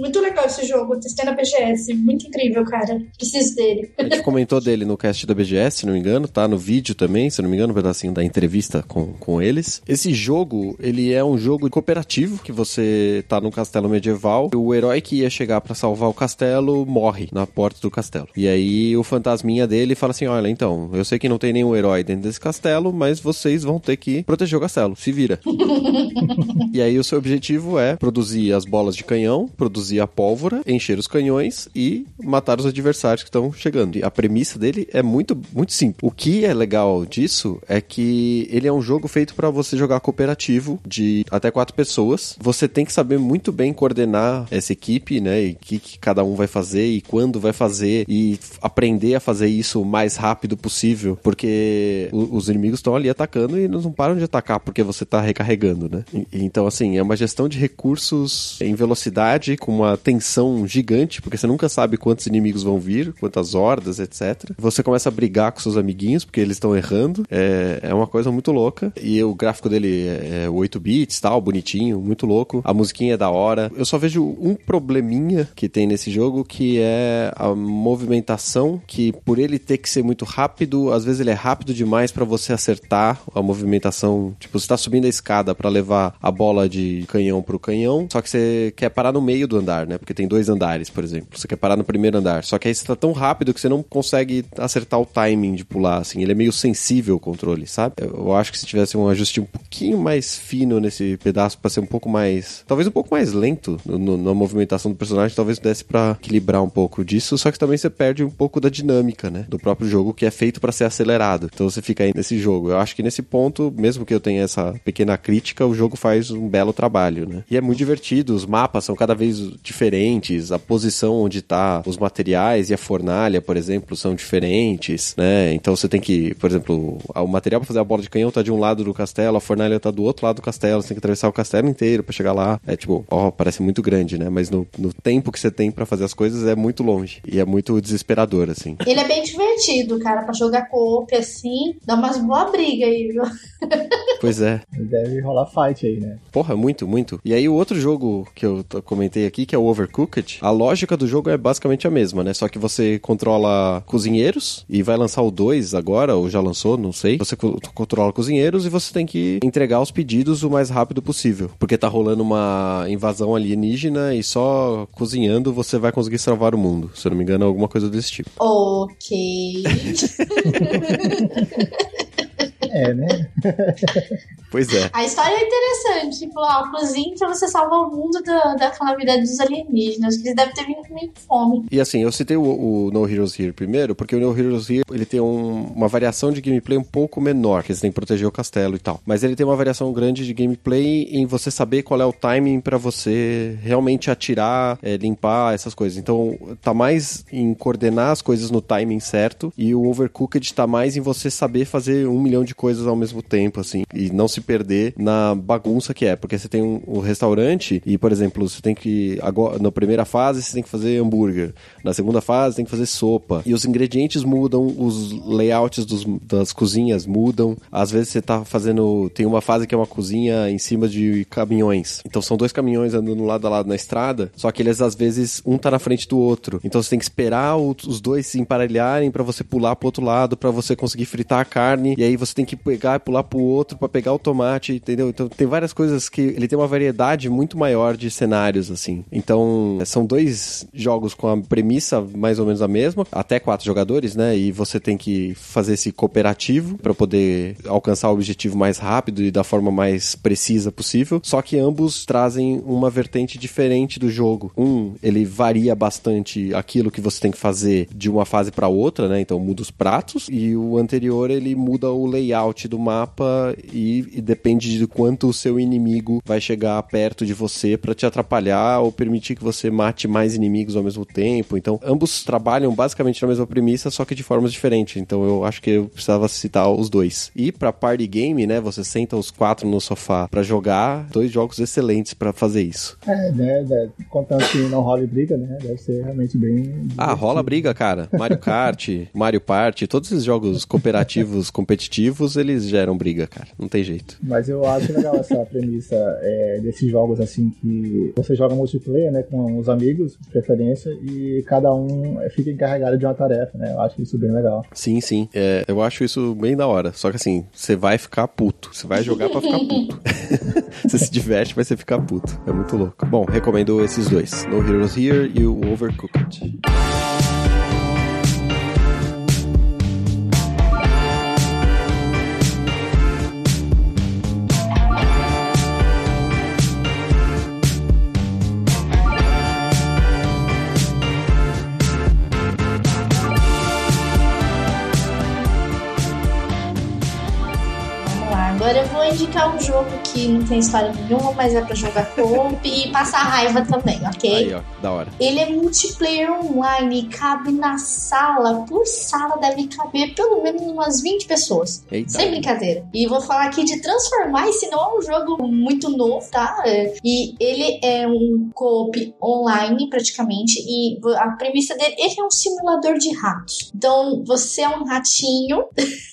muito legal esse jogo. Testei na BGS. Muito incrível, cara. Preciso dele. A gente comentou dele no cast da BGS, se não me engano, tá no vídeo também, se não me engano, um pedacinho da entrevista com, com eles. Esse jogo, ele é um jogo cooperativo, que você tá num castelo medieval, o herói que ia chegar para salvar o castelo morre na porta do castelo. E aí o fantasminha dele fala assim: Olha, então, eu sei que não tem nenhum herói dentro desse castelo, mas vocês vão ter que proteger o castelo. Se vira. [LAUGHS] e aí o seu objetivo é produzir as bolas de canhão, produzir a pólvora, encher os canhões e matar os adversários que estão chegando. E a premissa dele é muito, muito simples. O que é legal disso é que ele é um jogo feito para você jogar cooperativo de até quatro pessoas. Você tem que saber muito bem coordenar essa equipe, né? E o que, que cada um vai fazer e quando vai fazer e aprender a fazer isso o mais rápido possível, porque os inimigos estão ali atacando e eles não param de atacar porque você tá recarregando, né? Então, assim, é uma gestão de recursos em velocidade com uma tensão gigante, porque você nunca sabe quantos inimigos vão vir, quantas hordas, etc. Você começa a brigar com seus amiguinhos porque eles estão errando. É, é uma coisa muito louca. E o gráfico dele é 8 bits, tal, bonitinho, muito louco. A musiquinha é da hora. Eu só vejo um probleminha que tem nesse jogo, que é a movimentação, que por ele ter que ser muito rápido, às vezes ele é rápido demais para você acertar a movimentação. Tipo, você tá subindo a escada para levar a bola de canhão pro canhão, só que você quer parar no meio do andar, né? Porque tem dois andares, por exemplo. Você quer parar no primeiro andar. Só que aí você tá tão rápido que você não consegue acertar o timing de pular, assim. Ele é meio sensível o controle, sabe? Eu acho que se tivesse um ajuste um pouquinho mais fino nesse pedaço para ser um pouco mais. Talvez um pouco mais lento no, no, na movimentação do personagem, talvez desse para equilibrar um pouco disso. Só que também você perde um pouco da dinâmica, né? Do próprio jogo que é feito para ser acelerado. Então você fica aí nesse jogo. Eu acho que nesse ponto, mesmo que eu tenha essa pequena crítica, o jogo faz um belo trabalho, né? E é muito divertido, os mapas são cada vez diferentes, a posição onde tá os materiais e a fornalha, por exemplo, são diferentes, né? Então você tem que, por exemplo, o material para fazer a bola de canhão tá de um lado do castelo, a fornalha tá do outro lado do castelo, você tem que atravessar o castelo inteiro para chegar lá. É tipo, ó, parece muito grande, né? Mas no, no tempo que você tem para fazer as coisas é muito longe e é muito desesperador, assim. Ele é bem divertido, cara, para jogar co-op assim, dá umas boa briga aí, viu? Pois é. Deve rolar fight aí, né? Porra, muito, muito. E aí o outro jogo que eu comentei aqui, que é o Overcooked, a lógica do jogo é basicamente a mesma, né? Só que você controla cozinheiros e vai lançar o 2 agora, ou já lançou, não sei. Você controla cozinheiros e você tem que entregar os pedidos o mais rápido possível. Porque tá rolando uma invasão alienígena e só cozinhando você vai conseguir salvar o mundo. Se eu não me engano, alguma coisa desse tipo. Ok. [LAUGHS] É, né? [LAUGHS] Pois é. A história é interessante. Tipo, ó, cozinha pra você salvar o mundo da, da calamidade dos alienígenas. Eles devem ter vindo com meio fome. E assim, eu citei o, o, No Heroes Here primeiro, porque o No Heroes Here ele tem um, uma variação de gameplay um pouco menor, que você tem que proteger o castelo e tal. Mas ele tem uma variação grande de gameplay em você saber qual é o timing para você realmente atirar, é, limpar essas coisas. Então, tá mais em coordenar as coisas no timing certo, e o Overcooked tá mais em você saber fazer um milhão de coisas ao mesmo tempo, assim, e não se perder na bagunça que é, porque você tem um, um restaurante e, por exemplo, você tem que, agora, na primeira fase, você tem que fazer hambúrguer, na segunda fase, tem que fazer sopa, e os ingredientes mudam, os layouts dos, das cozinhas mudam, às vezes você tá fazendo, tem uma fase que é uma cozinha em cima de caminhões, então são dois caminhões andando lado a lado na estrada, só que eles, às vezes, um tá na frente do outro, então você tem que esperar os dois se emparelharem para você pular pro outro lado, para você conseguir fritar a carne, e aí você tem que pegar e pular pro outro para pegar o tomate, entendeu? Então tem várias coisas que ele tem uma variedade muito maior de cenários, assim. Então são dois jogos com a premissa mais ou menos a mesma, até quatro jogadores, né? E você tem que fazer esse cooperativo para poder alcançar o objetivo mais rápido e da forma mais precisa possível. Só que ambos trazem uma vertente diferente do jogo. Um, ele varia bastante aquilo que você tem que fazer de uma fase para outra, né? Então muda os pratos. E o anterior ele muda o layout do mapa e, e depende de quanto o seu inimigo vai chegar perto de você para te atrapalhar ou permitir que você mate mais inimigos ao mesmo tempo. Então, ambos trabalham basicamente na mesma premissa, só que de formas diferentes. Então, eu acho que eu precisava citar os dois. E para party game, né, você senta os quatro no sofá para jogar, dois jogos excelentes para fazer isso. É, né, né, contando que não rola briga, né, deve ser realmente bem... Ah, rola briga, cara. Mario Kart, Mario Party, todos esses jogos cooperativos, [LAUGHS] competitivos, eles geram briga, cara. Não tem jeito. Mas eu acho legal essa [LAUGHS] premissa é, desses jogos assim que você joga multiplayer, né, com os amigos, de preferência, e cada um fica encarregado de uma tarefa, né? Eu acho isso bem legal. Sim, sim. É, eu acho isso bem da hora. Só que assim, você vai ficar puto. Você vai jogar pra ficar puto. [LAUGHS] [LAUGHS] você se diverte, mas você fica puto. É muito louco. Bom, recomendo esses dois: No Heroes Here e o Overcooked. Vou indicar um jogo que não tem história nenhuma, mas é pra jogar co e passar raiva também, ok? Aí, ó, da hora. Ele é multiplayer online, cabe na sala. Por sala deve caber pelo menos umas 20 pessoas. Eita. Sem brincadeira. E vou falar aqui de Transformar, esse não é um jogo muito novo, tá? É, E ele é um co-op online, praticamente. E a premissa dele, ele é um simulador de ratos. Então, você é um ratinho [LAUGHS]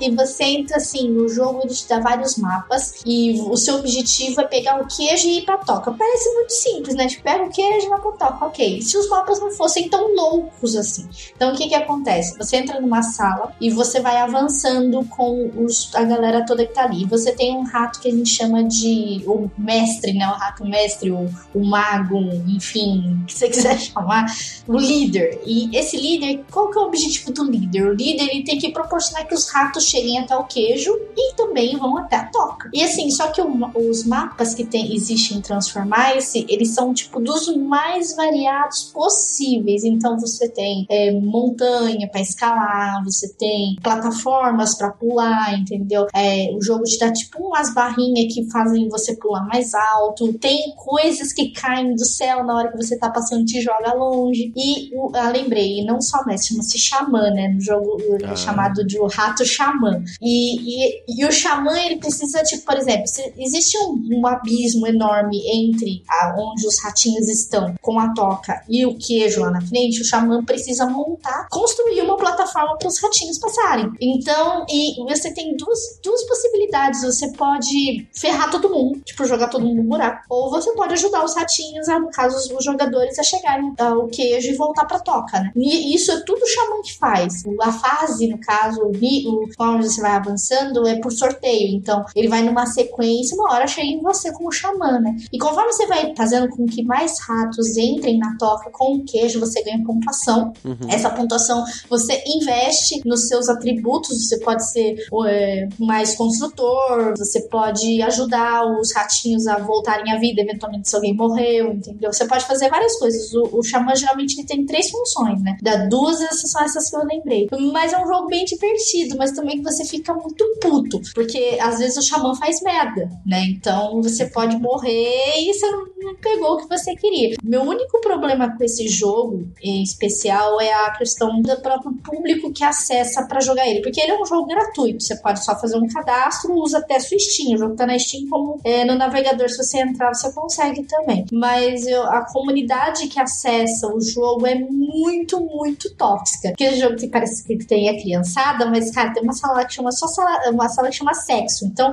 e você entra assim, no jogo ele te dá vários mapas e o seu objetivo é pegar o queijo e ir pra toca. Parece muito simples, né? Tipo, pega o queijo e vai pra toca, ok. Se os mapas não fossem tão loucos assim. Então o que que acontece? Você entra numa sala e você vai avançando com os, a galera toda que tá ali. Você tem um rato que a gente chama de o mestre, né? O rato mestre, o, o mago, enfim, o que você quiser [LAUGHS] chamar, o líder. E esse líder, qual que é o objetivo do líder? O líder ele tem que proporcionar que os ratos cheguem até o queijo e também vão até a toca. E assim, só que o, os mapas que tem, existem em Transformice, eles são tipo dos mais variados possíveis. Então você tem é, montanha para escalar, você tem plataformas para pular, entendeu? É, o jogo te dá tipo umas barrinhas que fazem você pular mais alto. Tem coisas que caem do céu na hora que você tá passando e te joga longe. E eu, eu lembrei, não só mestre, chama-se Xamã, né? No jogo é ah. chamado de o Rato Xamã. E, e, e, o Xamã, ele precisa, tipo, por exemplo, existe um, um abismo enorme entre a, onde os ratinhos estão com a toca e o queijo lá na frente, o Xamã precisa montar, construir uma plataforma para os ratinhos passarem. Então, e você tem duas, duas possibilidades. Você pode ferrar todo mundo, tipo, jogar todo mundo no buraco, ou você pode ajudar os ratinhos, a, no caso, os jogadores, a chegarem ao queijo e voltar pra toca, né? E isso é tudo o Xamã que faz. A fase, no caso, o, conforme você vai avançando, é por sorteio. Então, ele vai numa sequência, uma hora chega em você como xamã, né? E conforme você vai fazendo com que mais ratos entrem na toca com o queijo, você ganha pontuação. Uhum. Essa pontuação você investe nos seus atributos. Você pode ser é, mais construtor, você pode ajudar os ratinhos a voltarem à vida, eventualmente se alguém morreu, entendeu? Você pode fazer várias coisas. O, o xamã geralmente ele tem três funções, né? Da duas, essas são essas que eu lembrei. Mas é um jogo bem divertido, mas também que você fica muito puto, porque às vezes o xamã faz merda, né? Então você pode morrer e você não pegou o que você queria. Meu único problema com esse jogo em especial é a questão do próprio público que acessa para jogar ele, porque ele é um jogo gratuito, você pode só fazer um cadastro, usa até sua Steam, o jogo tá na Steam como é, no navegador, se você entrar você consegue também. Mas eu, a comunidade que acessa o jogo é muito, muito tóxica. Aquele jogo que parece que tem a criançada, mas cara, tem uma sala que chama só sala, uma sala que chama sexo. Então,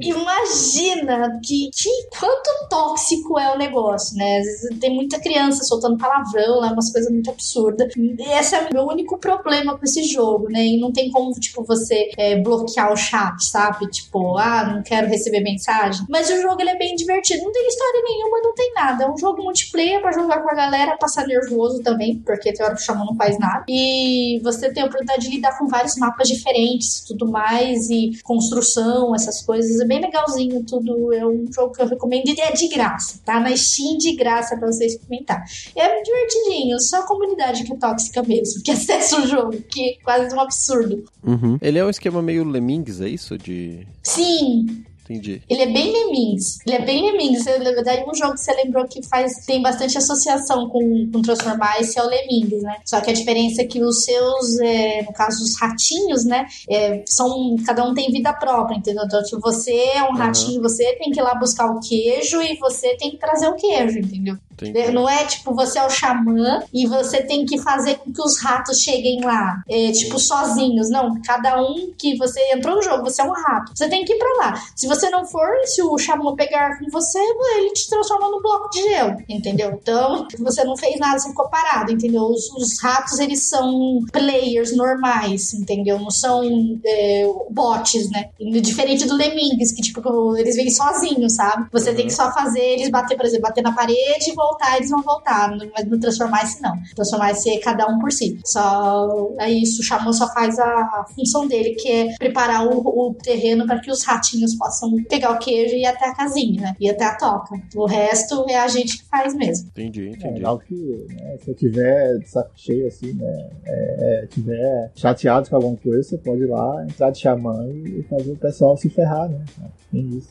imagina que, que quanto tóxico é o negócio, né? Às vezes tem muita criança soltando palavrão lá, umas coisas muito absurdas. E esse é o meu único problema com esse jogo, né? E não tem como, tipo, você é, bloquear o chat, sabe? Tipo, ah, não quero receber mensagem. Mas o jogo ele é bem divertido. Não tem história nenhuma, não tem nada. É um jogo multiplayer pra jogar com a galera, passar nervoso também, porque tem hora que o Xamã não faz nada. E você tem a oportunidade de lidar com vários mapas diferentes, tudo mais, e construção, essas coisas. É bem legalzinho tudo. É um jogo que eu recomendo e é de graça, tá? Na Steam de graça pra você experimentar. É divertidinho, só a comunidade que é tóxica mesmo, [LAUGHS] que acessa o jogo, que é quase um absurdo. Uhum. Ele é um esquema meio Lemmings, é isso? De... Sim, Entendi. Ele é bem Lemmings. Ele é bem Lemmings. Na verdade, um jogo que você lembrou que faz, tem bastante associação com, com Transformar esse é o Lemmings, né? Só que a diferença é que os seus, é, no caso, os ratinhos, né? É, são, cada um tem vida própria, entendeu? Então, tipo, você é um uhum. ratinho, você tem que ir lá buscar o queijo e você tem que trazer o queijo, entendeu? Entendi. Não é tipo você é o xamã e você tem que fazer com que os ratos cheguem lá, é, tipo, sozinhos. Não, cada um que você entrou no jogo, você é um rato. Você tem que ir pra lá. Se você não for, se o xamã pegar com você, ele te transforma num bloco de gelo, entendeu? Então, você não fez nada, você ficou parado, entendeu? Os, os ratos, eles são players normais, entendeu? Não são é, bots, né? Diferente do Lemmings, que, tipo, eles vêm sozinhos, sabe? Você uhum. tem que só fazer eles bater, por exemplo, bater na parede e voltar, eles vão voltar. Mas no Transformar-se, não. Transformar-se é cada um por si. Só é isso. O Xamã só faz a, função dele, que é preparar o, o terreno para que os ratinhos possam pegar o queijo e ir até a casinha, né? Ir até a toca. O resto é a gente que faz mesmo. Entendi, entendi. É legal que né, se eu tiver de saco cheio, assim, né? É, é, tiver chateado com alguma coisa, você pode ir lá, entrar de xamã e fazer o pessoal se ferrar, né? Tem isso.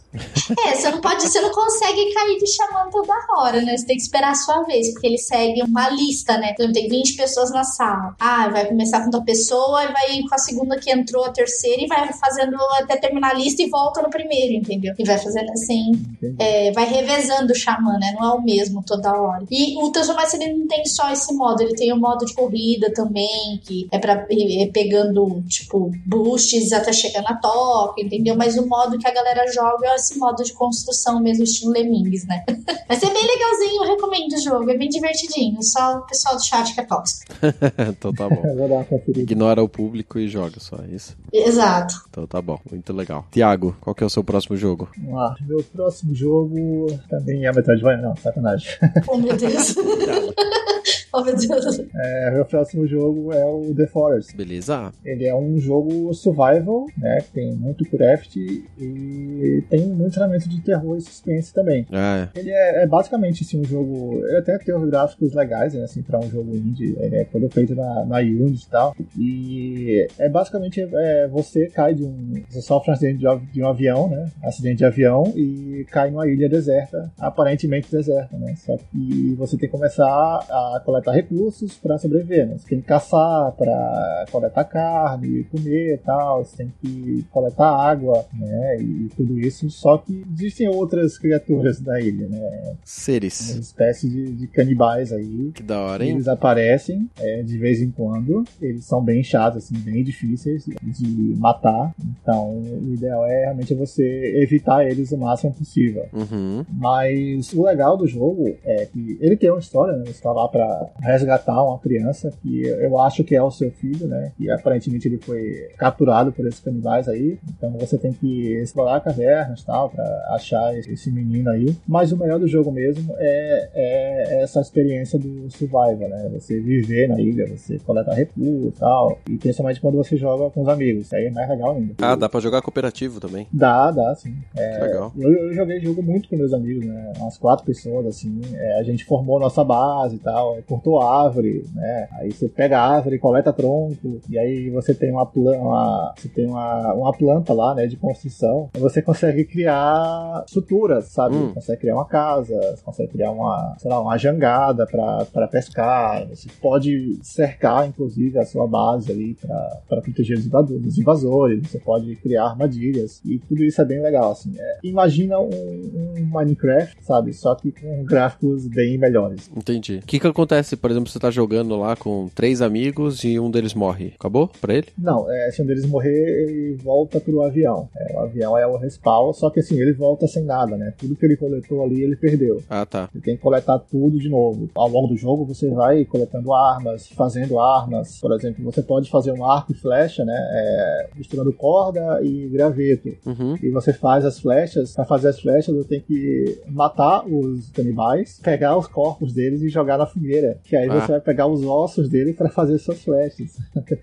É, você não pode, você não consegue cair de xamã toda hora, né? Você tem que que esperar a sua vez, porque ele segue uma lista, né? Então tem 20 pessoas na sala. Ah, vai começar com uma pessoa e vai com a segunda que entrou, a terceira, e vai fazendo até terminar a lista e volta no primeiro, entendeu? E vai fazendo assim, é, vai revezando o xamã, né? Não é o mesmo toda hora. E o Transformice ele não tem só esse modo, ele tem o modo de corrida também, que é pra ir pegando, tipo, boosts até chegar na toca, entendeu? Mas o modo que a galera joga é esse modo de construção mesmo, estilo Lemmings, né? [LAUGHS] Vai ser bem legalzinho, recomendo o jogo, é bem divertidinho. Só o pessoal do chat que é tóxico. [LAUGHS] então tá bom. [LAUGHS] Ignora o público e joga só, é isso? Exato. Então tá bom, muito legal. Tiago, qual que é o seu próximo jogo? Vamos lá. Meu próximo jogo também é Metroidvania, não, sacanagem. [LAUGHS] Oh, meu Deus. oh, meu Deus. É, meu próximo jogo é o The Forest. Beleza? Ele é um jogo survival, né? que Tem muito craft e tem muito elemento de terror e suspense também. Ah, Ele é, é basicamente assim, um jogo. Ele até tem os gráficos legais, né, assim, pra um jogo indie. Ele é todo feito na, na Unity e tal. E é basicamente é, você cai de um. Você sofre um acidente de, de um avião, né? Acidente de avião e cai numa ilha deserta, aparentemente deserta, né? Só que você tem que começar a coletar recursos pra sobreviver, né? Você tem que caçar pra coletar carne, comer e tal. Você tem que coletar água, né? E tudo isso. Só que existem outras criaturas da ilha, né? Seres. Espécie de, de canibais aí. Que da hora, hein? Eles aparecem é, de vez em quando. Eles são bem chatos, assim, bem difíceis de matar. Então, o ideal é realmente você evitar eles o máximo possível. Uhum. Mas o legal do jogo é que ele tem uma história, né? Você tá lá pra resgatar uma criança que eu acho que é o seu filho, né? E aparentemente ele foi capturado por esses canibais aí. Então você tem que explorar cavernas e tal pra achar esse menino aí. Mas o melhor do jogo mesmo é, é essa experiência do survival, né? Você viver na ilha, você coletar recursos e tal. E principalmente quando você joga com os amigos. Isso aí é mais legal ainda. Ah, dá pra jogar cooperativo também. Dá, dá, sim. Que legal. Eu, eu joguei jogo muito com meus amigos, né? Umas quatro pessoas, assim. É, a gente formou nossa base e tal, é, cortou árvore, né? Aí você pega a árvore, coleta tronco, e aí você tem uma, plan uma, você tem uma, uma planta lá, né, de construção. Você consegue criar estruturas, sabe? Hum. Consegue criar uma casa, você consegue criar uma, sei lá, uma jangada pra pescar. Você pode cercar, inclusive, a sua base ali pra, pra proteger os invado- dos invasores. Você pode criar armadilhas. E tudo isso é bem legal, assim. É, imagina um, um Minecraft, sabe? Só que com gráficos bem melhores. Entendi. O que que acontece, por exemplo, você tá jogando lá com três amigos e um deles morre? Acabou pra ele? Não, é, se um deles morrer, ele volta pro avião. É, o avião é o respawn, só que assim, ele volta sem nada, né? Tudo que ele coletou ali, ele perdeu. Ah, tá. Você tem coletar tudo de novo. Ao longo do jogo, você vai coletando armas, fazendo armas. Por exemplo, você pode fazer um arco e flecha, né? É, misturando corda e graveto. Uhum. E você faz as flechas. Pra fazer as flechas, você tem que matar os canibais, pegar os corpos deles e jogar na fogueira. Que aí Ah. você vai pegar os ossos dele para fazer suas flechas.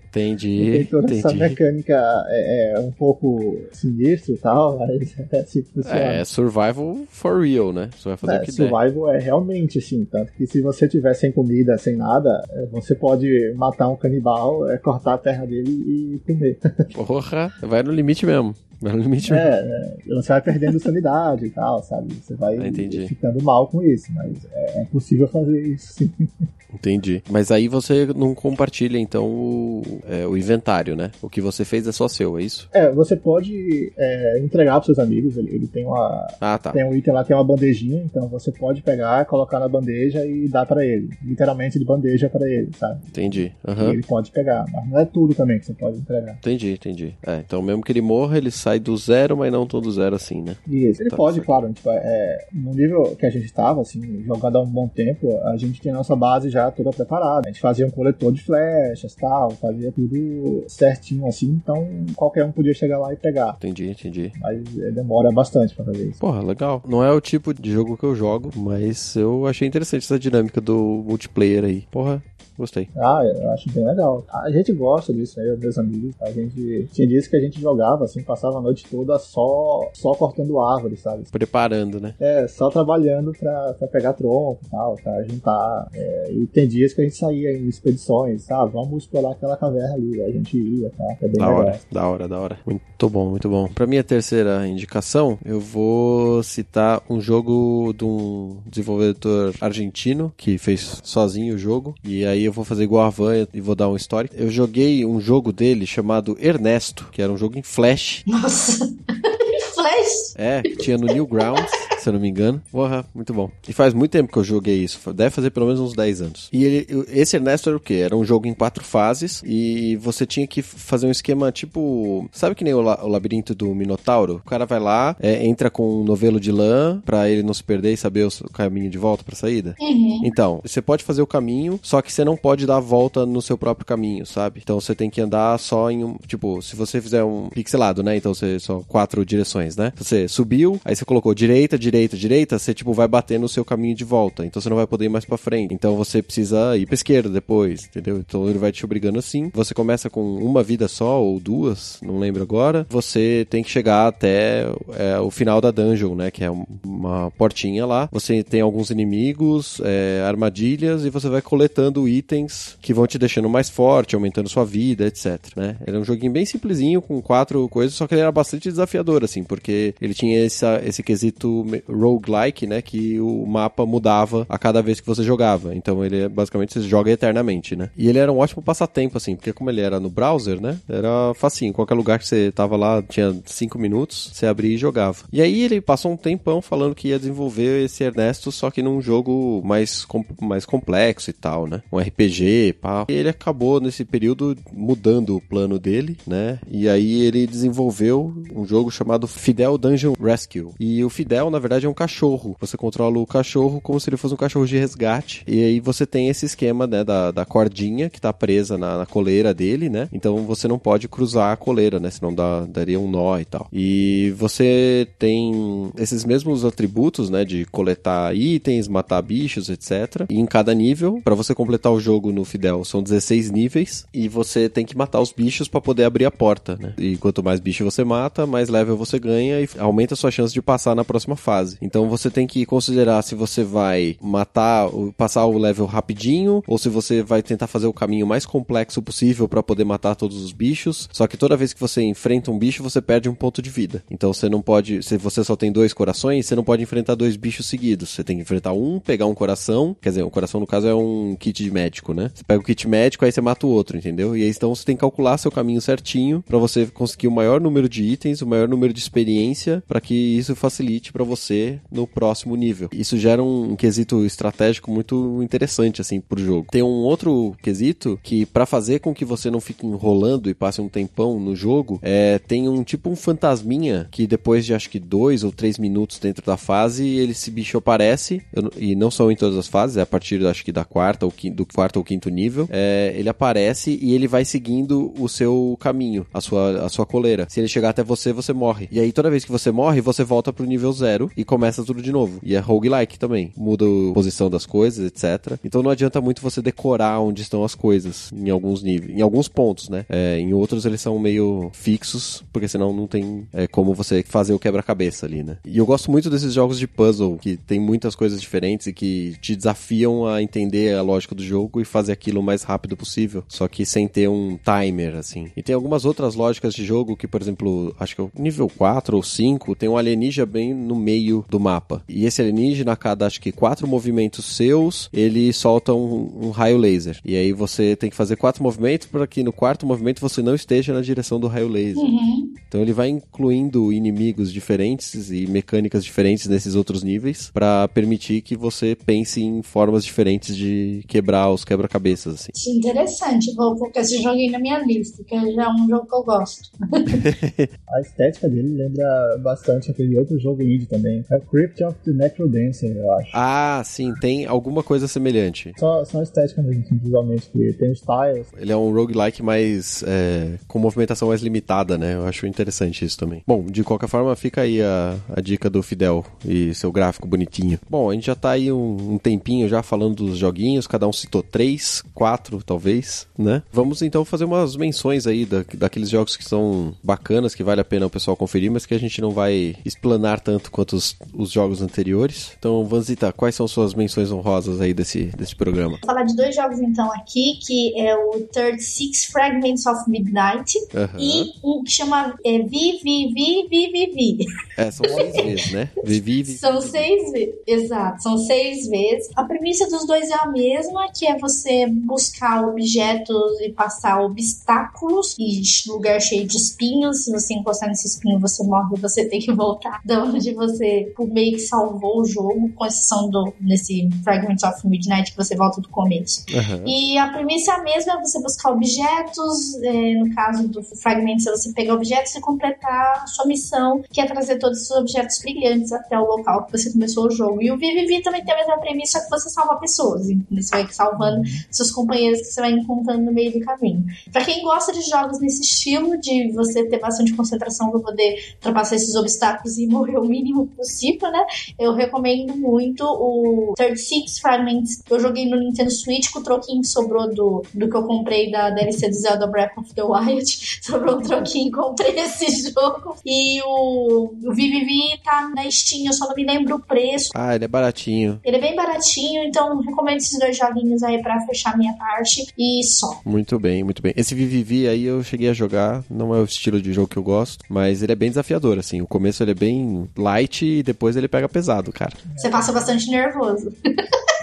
Entendi. [LAUGHS] Tem toda essa Entendi. mecânica é, é um pouco sinistro e tal, mas [LAUGHS] é assim que funciona. É, survival for real, né? Você vai fazer o É, que der. survival é realmente assim, tanto que se você tiver sem comida, sem nada, é, você pode matar um canibal, é, cortar a terra dele e comer. [LAUGHS] Porra, vai no limite mesmo. Vai no limite mesmo. É, é, você vai perdendo sanidade e tal, sabe? Você vai Ah, ficando mal com isso, mas é, é possível fazer isso sim. [LAUGHS] Entendi. Mas aí você não compartilha, então, o, é, o inventário, né? O que você fez é só seu, é isso? É, você pode é, entregar para seus amigos, ele, ele tem uma, Ah, tá. Tem um item lá que é uma bandejinha, então você pode pegar, colocar na bandeja e dar pra ele. Literalmente de bandeja pra ele, sabe? Entendi. Aham. ele pode pegar, mas não é tudo também que você pode entregar. Entendi, entendi. É, então mesmo que ele morra, ele sai do zero, mas não todo zero assim, né? Isso. Ele Tá, pode, claro, tipo, é, no nível que a gente estava, assim, jogando há um bom tempo, a gente a nossa base já toda preparada. A gente fazia um coletor de flechas tal, fazia tudo certinho assim, então qualquer um podia chegar lá e pegar. Entendi, entendi. Mas é, demora bastante pra fazer isso. Porra, legal. Não é o tipo de jogo que eu jogo, mas eu achei interessante essa dinâmica do multiplayer aí. Porra, gostei. Ah, eu acho bem legal. A gente gosta disso, né? eu meus amigos. A gente tinha dias que a gente jogava, assim, passava a noite toda só, só cortando árvores, sabe? Preparando, né? É, só trabalhando pra, pra pegar tronco e tal, pra juntar. É, e tem tem dias que a gente saía em expedições, ah, vamos explorar aquela caverna ali, a gente ia, tá? É bem Da legal. hora, da hora, da hora. Muito bom, muito bom. Pra minha terceira indicação, eu vou citar um jogo de um desenvolvedor argentino que fez sozinho o jogo. E aí eu vou fazer igual a Van e vou dar um histórico. Eu joguei um jogo dele chamado Ernesto, que era um jogo em Flash. Nossa. [LAUGHS] Flash. É, que tinha no Newgrounds, se eu não me engano. Porra, muito bom. E faz muito tempo que eu joguei isso. Deve fazer pelo menos uns 10 anos. E ele, esse Ernesto era o quê? Era um jogo em quatro fases e você tinha que fazer um esquema tipo. Sabe que nem o, la- o labirinto do Minotauro? O cara vai lá, é, entra com um novelo de lã pra ele não se perder e saber o, caminho de volta pra saída. Uhum. Então, você pode fazer o caminho, só que você não pode dar a volta no seu próprio caminho, sabe? Então você tem que andar só em um. Tipo, se você fizer um pixelado, né? Então você só quatro direções, né? Você subiu, aí você colocou direita, direita, direita, você tipo vai bater no seu caminho de volta. Então você não vai poder ir mais pra frente. Então você precisa ir pra esquerda depois, entendeu? Então ele vai te obrigando assim. Você começa com uma vida só ou duas, não lembro agora. Você tem que chegar até é, o final da dungeon, né? Que é um- uma portinha lá. Você tem alguns inimigos, é, armadilhas e você vai coletando itens que vão te deixando mais forte, aumentando sua vida, etc. Né? Ele é um joguinho bem simplesinho com quatro coisas, só que ele era bastante desafiador, assim, porque ele tinha essa, esse quesito roguelike, né? Que o mapa mudava a cada vez que você jogava. Então ele é basicamente você joga eternamente, né? E ele era um ótimo passatempo, assim, porque como ele era no browser, né? Era facinho. Qualquer lugar que você tava lá, tinha cinco minutos, você abria e jogava. E aí ele passou um tempão falando que ia desenvolver esse Ernesto, só que num jogo mais, com- mais complexo e tal, né? Um RPG, pá. E ele acabou nesse período mudando o plano dele, né? E aí ele desenvolveu um jogo chamado Fidel Dungeon Rescue. E o Fidel, na verdade, é um cachorro. Você controla o cachorro como se ele fosse um cachorro de resgate. E aí você tem esse esquema, né, da, da cordinha que tá presa na, na coleira dele, né? Então você não pode cruzar a coleira, né? Senão dá, daria um nó e tal. E você tem esses mesmos atributos, né? De coletar itens, matar bichos, etc. E em cada nível, para você completar o jogo no Fidel, são 16 níveis. E você tem que matar os bichos para poder abrir a porta, né? E quanto mais bicho você mata, mais level você ganha e aumenta a sua chance de passar na próxima fase. Então você tem que considerar se você vai matar, passar o level rapidinho, ou se você vai tentar fazer o caminho mais complexo possível para poder matar todos os bichos. Só que toda vez que você enfrenta um bicho, você perde um ponto de vida. Então você não pode, se você só tem dois corações, você não pode enfrentar dois bichos seguidos. Você tem que enfrentar um, pegar um coração, quer dizer, o coração no caso é um kit de médico, né? Você pega o kit médico, aí você mata o outro, entendeu? E aí então você tem que calcular seu caminho certinho para você conseguir o maior número de itens, o maior número de experiência, para que isso facilite para você no próximo nível. Isso gera um quesito estratégico muito interessante assim pro jogo. Tem um outro quesito que para fazer com que você não fique enrolando e passe um tempão no jogo, é tem um tipo um fantasminha que depois de acho que dois ou três minutos dentro da fase, ele esse bicho aparece eu e não são em todas as fases, é a partir acho que da quarta ou quinto, do quarto ou quinto nível, é, ele aparece e ele vai seguindo o seu caminho, a sua, a sua coleira. Se ele chegar até você, você morre. E aí toda vez que você morre, você volta pro nível zero e começa tudo de novo. E é roguelike também. Muda a posição das coisas, etc. Então não adianta muito você decorar onde estão as coisas em alguns níveis, em alguns pontos, né? É, em outros eles são meio fixos, porque senão não tem é, como você fazer o quebra-cabeça ali, né? E eu gosto muito desses jogos de puzzle, que tem muitas coisas diferentes e que te desafiam a entender a lógica do jogo e fazer aquilo o mais rápido possível, só que sem ter um timer, assim. E tem algumas outras lógicas de jogo que, por exemplo, acho que é o nível 4 ou 5, tem um alienígena bem no meio do mapa. E esse alienígena, a cada acho que quatro movimentos seus, ele solta um, um raio laser. E aí você tem que fazer quatro movimentos para que no quarto movimento você não esteja na direção do raio laser. Uhum. Então ele vai incluindo inimigos diferentes e mecânicas diferentes nesses outros níveis para permitir que você pense em formas diferentes de quebrar os quebra-cabeças assim. Isso é interessante. Vou colocar esse joguinho na minha lista, que já é um jogo que eu gosto. [LAUGHS] [LAUGHS] A estética dele lembra bastante aquele outro jogo indie também. É Crypt of the Natural Dancer, eu acho. Ah, sim, tem alguma coisa semelhante. Só, só a estética mesmo, assim, visualmente, que tem os tiles. Ele é um roguelike mais. é, com movimentação mais limitada, né? Eu acho interessante isso também. Bom, de qualquer forma, fica aí a, a dica do Fidel e seu gráfico bonitinho. Bom, a gente já tá aí um, um tempinho já falando dos joguinhos, cada um citou três, quatro, talvez, né? Vamos então fazer umas menções aí da, daqueles jogos que são bacanas, que vale a pena o pessoal conferir, mas que a gente não vai explanar tanto quanto os os, os jogos anteriores. Então, Vanzita, quais são suas menções honrosas aí desse, desse programa? Vou falar de dois jogos então aqui, que é o Third Six Fragments of Midnight Aham. e um que chama é, Vi, Vi, Vi, Vi, Vi, Vi. É, são seis [LAUGHS] vezes, né? Vivi, vi- São seis vezes. Exato, são seis vezes. A premissa dos dois é a mesma, que é você buscar objetos e passar obstáculos e lugar cheio de espinhos. Se você encostar nesse espinho, você morre e você tem que voltar da onde você tipo, meio que salvou o jogo, com exceção do nesse Fragments of Midnight que você volta do começo. Aham. E a premissa é a mesma, é você buscar objetos, é, no caso do Fragments, é você pegar objetos e completar a sua missão, que é trazer todos os objetos brilhantes até o local que você começou o jogo. E o Vivivi também tem a mesma premissa, que você salva pessoas, entendeu? Você vai salvando seus companheiros que você vai encontrando no meio do caminho. Pra quem gosta de jogos nesse estilo, de você ter bastante concentração pra poder ultrapassar esses obstáculos e morrer o mínimo possível, né? Eu recomendo muito o 36 Fragments. Eu joguei no Nintendo Switch com o troquinho que sobrou do, do que eu comprei da DLC do Zelda Breath of the Wild. [LAUGHS] Sobrou um troquinho e comprei [LAUGHS] esse jogo. E o, o Vivivi tá na Steam, eu só não me lembro o preço. Ah, ele é baratinho. Ele é bem baratinho, então recomendo esses dois joguinhos aí pra fechar minha parte. E só. Muito bem, muito bem. Esse Vivivi aí eu cheguei a jogar, não é o estilo de jogo que eu gosto, mas ele é bem desafiador, assim. O começo ele é bem light e depois ele pega pesado, cara. Você passa bastante nervoso. [LAUGHS]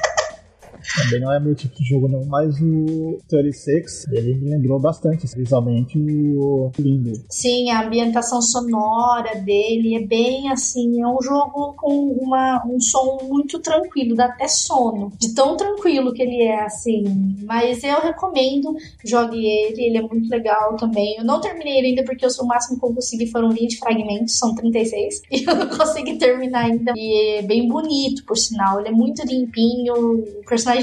Também não é meu tipo de jogo, não, mas o 36, ele me lembrou bastante, visualmente, o Limbo. Sim, a ambientação sonora dele é bem assim, é um jogo com uma, um som muito tranquilo, dá até sono, de tão tranquilo que ele é, assim. Mas eu recomendo, jogue ele, ele é muito legal também. Eu não terminei ele ainda porque eu, o máximo que eu consegui foram 20 fragmentos, são 36, [LAUGHS] e eu não consegui terminar ainda. E é bem bonito, por sinal, ele é muito limpinho, o personagemzinho,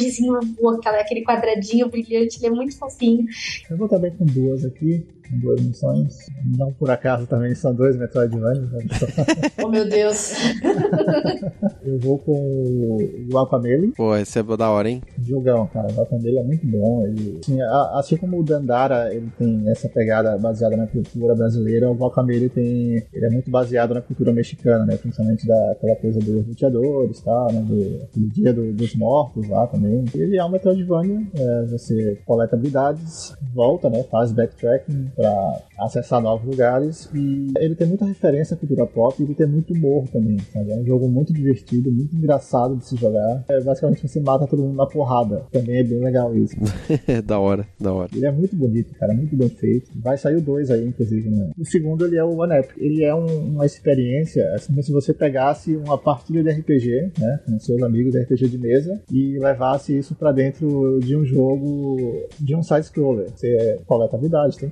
aquela- aquele quadradinho brilhante, ele é muito fofinho. Eu vou também com duas aqui, com duas missões. Não por acaso também são dois Metroidvania. né? [LAUGHS] Oh meu Deus. [LAUGHS] Eu vou com o Aquamele. Pô, esse é da hora, hein? Jogão, cara. O dele é muito bom. Ele, assim, a- assim como o Dandara, ele tem essa pegada baseada na cultura brasileira, o Guacamele tem, ele é muito baseado na cultura mexicana, né? Principalmente daquela coisa dos luteadores, tá? Né? Do, aquele dia do- dos mortos lá também. Ele é um Metroidvania, é, você coleta habilidades, volta, né? Faz backtracking pra acessar novos lugares e ele tem muita referência à cultura pop e ele tem muito humor também, sabe? É um jogo muito divertido, muito engraçado de se jogar. É, basicamente você mata todo mundo na porrada. Também é bem legal isso. [LAUGHS] da hora, da hora. Ele é muito bonito, cara, muito bem feito. Vai sair o 2 aí, inclusive, né? O segundo, ele é o One Up. Ele é um- uma experiência, assim, como se você pegasse uma partida de RPG, né? Com seus amigos de RPG de mesa e levasse isso pra dentro de um jogo, de um side-scroller. Você coleta habilidades, tem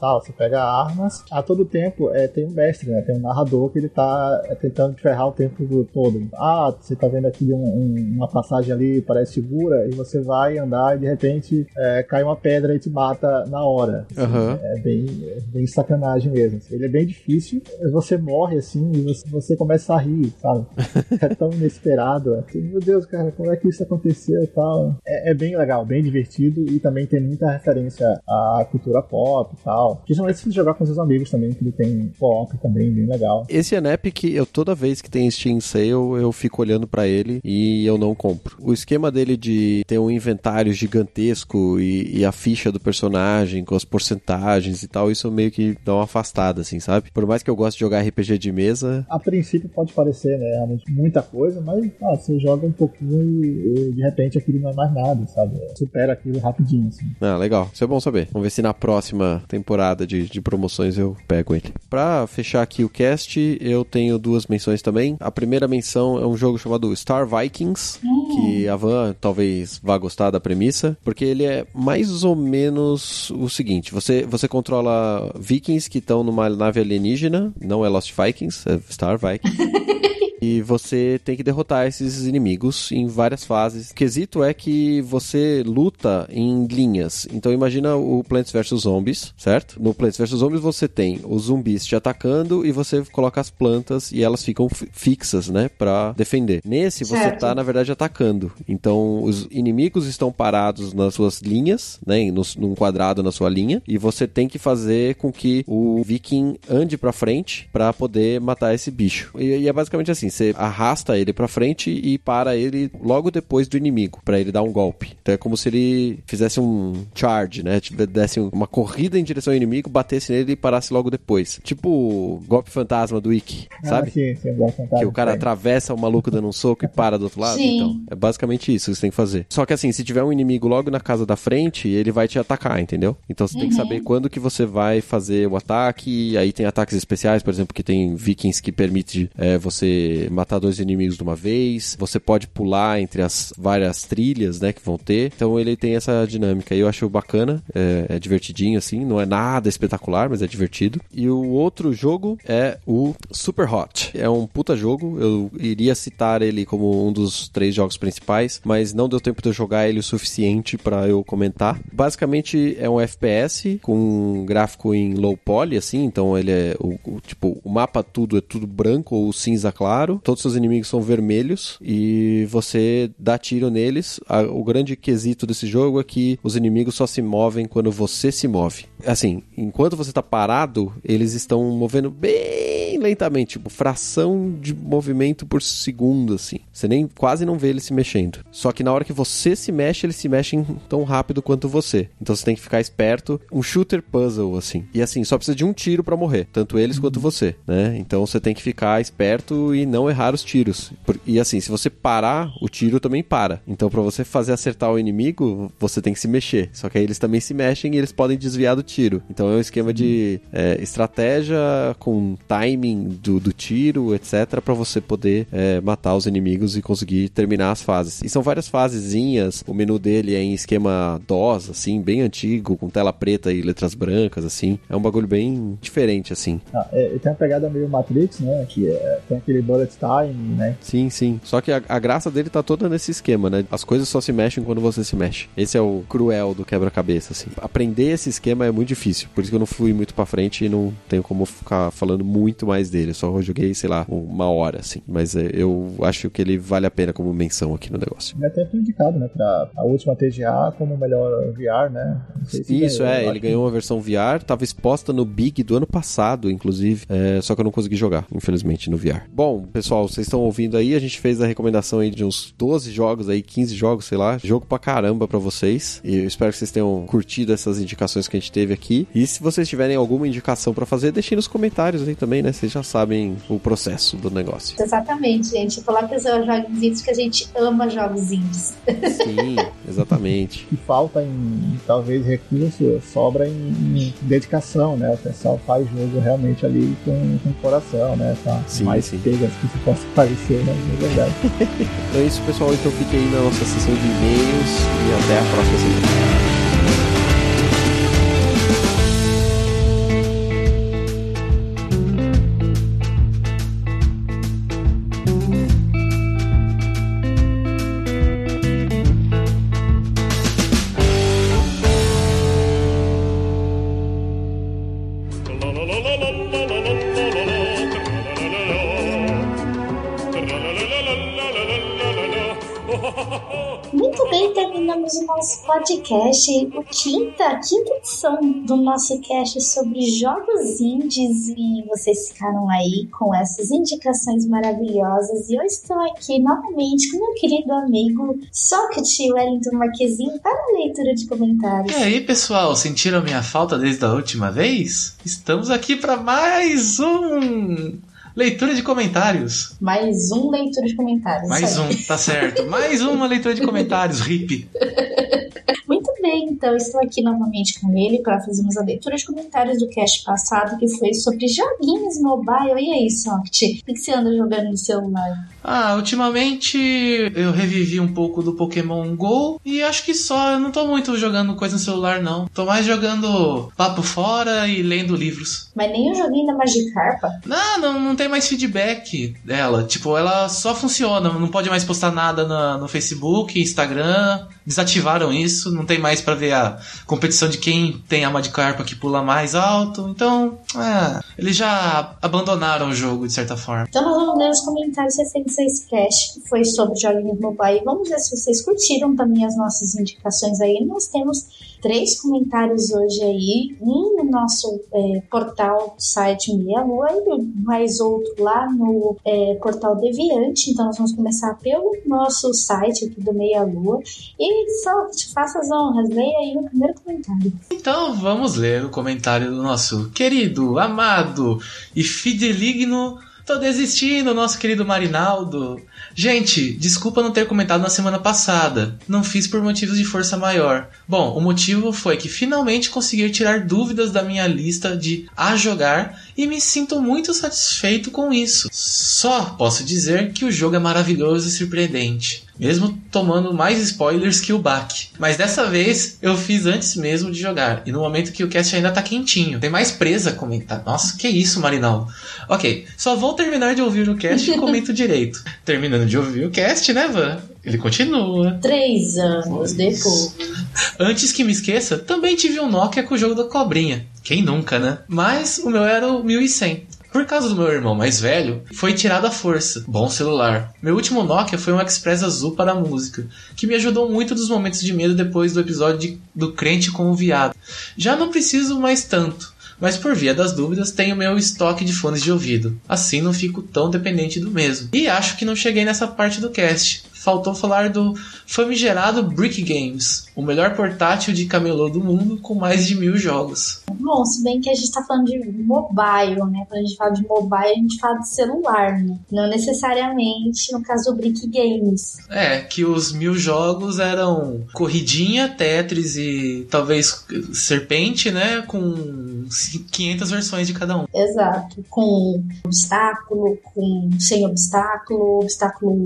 tal, você pega armas. A todo tempo é, tem um mestre, né? Tem um narrador que ele tá é, tentando te ferrar o tempo do- todo. Ah, você tá vendo aqui um- um- uma passagem ali, parece segura, e você vai andar e de repente é, cai uma pedra e te mata na hora. Assim, Aham. É bem, é bem sacanagem mesmo. Ele é bem difícil, você morre assim e você, você começa a rir, sabe? [LAUGHS] É tão inesperado. Assim, Meu Deus, cara, como é que isso aconteceu e tal? É, é bem legal, bem divertido e também tem muita referência à cultura pop tal. Principalmente se você jogar com seus amigos também, que ele tem pop também, bem legal. Esse Anep eu toda vez que tem Steam Sale, eu fico olhando pra ele e eu não compro. O esquema dele de ter um inventário gigantesco e, e a ficha do personagem com as porcentagens e tal, isso meio que dá uma afastada, assim, sabe? Por mais que eu goste de jogar RPG de mesa, A princípio pode parecer, né, realmente muita coisa, mas ah, você joga um pouquinho e, e de repente aquilo não é mais nada, sabe? Supera aquilo rapidinho, assim. Ah, legal. Isso é bom saber. Vamos ver se na próxima temporada de, de promoções eu pego ele. Pra fechar aqui o cast, eu tenho duas menções também. A primeira menção é um jogo chamado Star Vikings, que a Van talvez vá gostar da premissa, porque ele é mais ou menos o seguinte: você, você controla vikings que estão numa nave alienígena, não é Lost Vikings, é Star Vikings. [LAUGHS] E você tem que derrotar esses inimigos em várias fases. O quesito é que você luta em linhas. Então imagina o Plants vs Zombies, certo? No Plants vs Zombies você tem os zumbis te atacando e você coloca as plantas e elas ficam fi- fixas, né? Pra defender. Nesse você Certo. tá, na verdade, atacando. Então os inimigos estão parados nas suas linhas, né? No, num quadrado na sua linha. E você tem que fazer com que o viking ande pra frente pra poder matar esse bicho. E, e é basicamente assim: você arrasta ele pra frente e para ele logo depois do inimigo, pra ele dar um golpe. Então é como se ele fizesse um charge, né? Tipo, Desse uma corrida em direção ao inimigo, batesse nele e parasse logo depois. Tipo golpe fantasma do Ikki, sabe? Ah, sim, sim, fantasma, Que o cara sim. atravessa o maluco dando um soco e para do outro lado. Sim. Então, é basicamente isso que você tem que fazer. Só que assim, se tiver um inimigo logo na casa da frente, ele vai te atacar, entendeu? Então você tem que saber quando que você vai fazer o ataque. Aí tem ataques especiais, por exemplo, que tem vikings que permite é, você matar dois inimigos de uma vez. Você pode pular entre as várias trilhas, né, que vão ter. Então ele tem essa dinâmica. Eu acho bacana, é, é divertidinho assim, não é nada espetacular, mas é divertido. E o outro jogo é o Super Hot. É um puta jogo. Eu iria citar ele como um dos três jogos principais, mas não deu tempo de eu jogar ele o suficiente pra eu comentar. Basicamente é um FPS com um gráfico em low poly, assim, então ele é o, o- tipo o mapa tudo é tudo branco ou cinza claro. Todos os seus inimigos são vermelhos e você dá tiro neles. O grande quesito desse jogo é que os inimigos só se movem quando você se move. Assim, enquanto você tá parado, eles estão movendo bem lentamente, tipo fração de movimento por segundo, assim. Você nem quase não vê eles se mexendo. Só que na hora que você se mexe, eles se mexem tão rápido quanto você. Então você tem que ficar esperto. Um shooter puzzle, assim. E assim, só precisa de um tiro pra morrer, tanto eles quanto você, né? Então você tem que ficar esperto e não errar os tiros. E assim, se você parar, o tiro também para. Então pra você fazer acertar o inimigo, você tem que se mexer. Só que aí eles também se mexem e eles podem desviar do tiro. Então é um esquema de é, estratégia com timing do, do tiro, etc, pra você poder é, matar os inimigos e conseguir terminar as fases. E são várias fasezinhas. O menu dele é em esquema DOS, assim, bem antigo, com tela preta e letras brancas, assim. É um bagulho bem diferente, assim. Ah, é, tem uma pegada meio Matrix, né? Que é, tem aquele bullet time, né? Sim, sim. Só que a, a graça dele tá toda nesse esquema, né? As coisas só se mexem quando você se mexe. Esse é o cruel do quebra-cabeça, assim. Aprender esse esquema é muito difícil. Por isso que eu não fui muito pra frente e não tenho como ficar falando muito mais dele. Eu só joguei, sei lá, uma hora, assim. Mas é, eu acho que ele vale a pena como menção aqui no negócio. Ele até foi indicado, né? Pra a última TGA como melhor VR, né? Se Isso, ganhou, é, ele acho ganhou uma versão VR, tava exposta no Big do ano passado, inclusive, é, só que eu não consegui jogar, infelizmente, no VR. Bom, pessoal, vocês estão ouvindo aí, a gente fez a recomendação aí de uns 12 jogos aí, 15 jogos, sei lá, jogo pra caramba pra vocês, e eu espero que vocês tenham curtido essas indicações que a gente teve aqui, e se vocês tiverem alguma indicação pra fazer, deixem nos comentários aí também, né, vocês já sabem o processo do negócio. Exatamente, gente. Coloque os jogos indies que a gente ama jogos indies. Sim, [LAUGHS] exatamente. que falta em talvez recurso, sobra em, em dedicação, né? O pessoal faz jogo realmente ali com, com coração, né? Tá Sim, mais sim. pegas que se possa parecer, né? Na verdade. [LAUGHS] Então é isso, pessoal, então fique aí na nossa sessão de e-mails, e até a próxima semana. Podcast, o quinta, a quinta edição do nosso cast sobre jogos indies e vocês ficaram aí com essas indicações maravilhosas e eu estou aqui novamente com meu querido amigo Socket Wellington Marquezine para a leitura de comentários. E aí, pessoal, sentiram minha falta desde a última vez? Estamos aqui para mais um leitura de comentários. Mais um leitura de comentários. Mais um, tá certo. Mais uma leitura de comentários, [LAUGHS] RIP. Bem, então estou aqui novamente com ele para fazermos a leitura de comentários do cast passado que foi sobre joguinhos mobile. E aí, Soft? O que que você anda jogando no celular? Ah, ultimamente eu revivi um pouco do Pokémon GO e acho que só, eu não tô muito jogando coisa no celular não. Tô mais jogando papo fora e lendo livros. Mas nem o joguinho da Magikarpa? Não, não, não tem mais feedback dela. Tipo, ela só funciona. Não pode mais postar nada na- no Facebook, Instagram. Desativaram isso. Não tem mais pra ver a competição de quem tem a Magikarpa que pula mais alto. Então, é, eles já abandonaram o jogo de certa forma. Então vamos ler os comentários recentes a esse cast, que foi sobre joguinhos mobile. Vamos ver se vocês curtiram também as nossas indicações aí. Nós temos três comentários hoje aí, um no nosso é, portal site Meia Lua e mais outro lá no é, portal Deviante. Então nós vamos começar pelo nosso site aqui do Meia Lua. E só te faça as honras, leia aí o primeiro comentário. Então vamos ler o comentário do nosso querido, amado e fideligno. Tô desistindo, nosso querido Marinaldo. Gente, desculpa não ter comentado na semana passada. Não fiz por motivos de força maior. Bom, o motivo foi que finalmente consegui tirar dúvidas da minha lista de a jogar e me sinto muito satisfeito com isso. Só posso dizer que o jogo é maravilhoso e surpreendente. Mesmo tomando mais spoilers que o Bak. Mas dessa vez eu fiz antes mesmo de jogar. E no momento que o cast ainda tá quentinho. Tem mais presa a comentar. Nossa, que isso, Marinaldo. Ok, só vou terminar de ouvir o cast e [LAUGHS] comento direito. Terminando de ouvir o cast, né, Van? Ele continua. Três anos depois. Antes que me esqueça, também tive um Nokia com o jogo da cobrinha. Quem nunca, né? Mas o meu era o 1100. Por causa do meu irmão mais velho, foi tirado à força. Bom celular. Meu último Nokia foi um Express azul para a música, que me ajudou muito nos momentos de medo depois do episódio de- do crente com o viado. Já não preciso mais tanto, mas por via das dúvidas tenho meu estoque de fones de ouvido. Assim não fico tão dependente do mesmo. E acho que não cheguei nessa parte do cast. Faltou falar do famigerado Brick Games, o melhor portátil de camelô do mundo com mais de mil jogos. Bom, se bem que a gente tá falando de mobile, né? Quando a gente fala de mobile, a gente fala de celular, né? Não necessariamente no caso do Brick Games. É, que os mil jogos eram Corridinha, Tetris e talvez Serpente, né? Com 500 versões de cada um. Exato. Com obstáculo, com sem obstáculo, obstáculo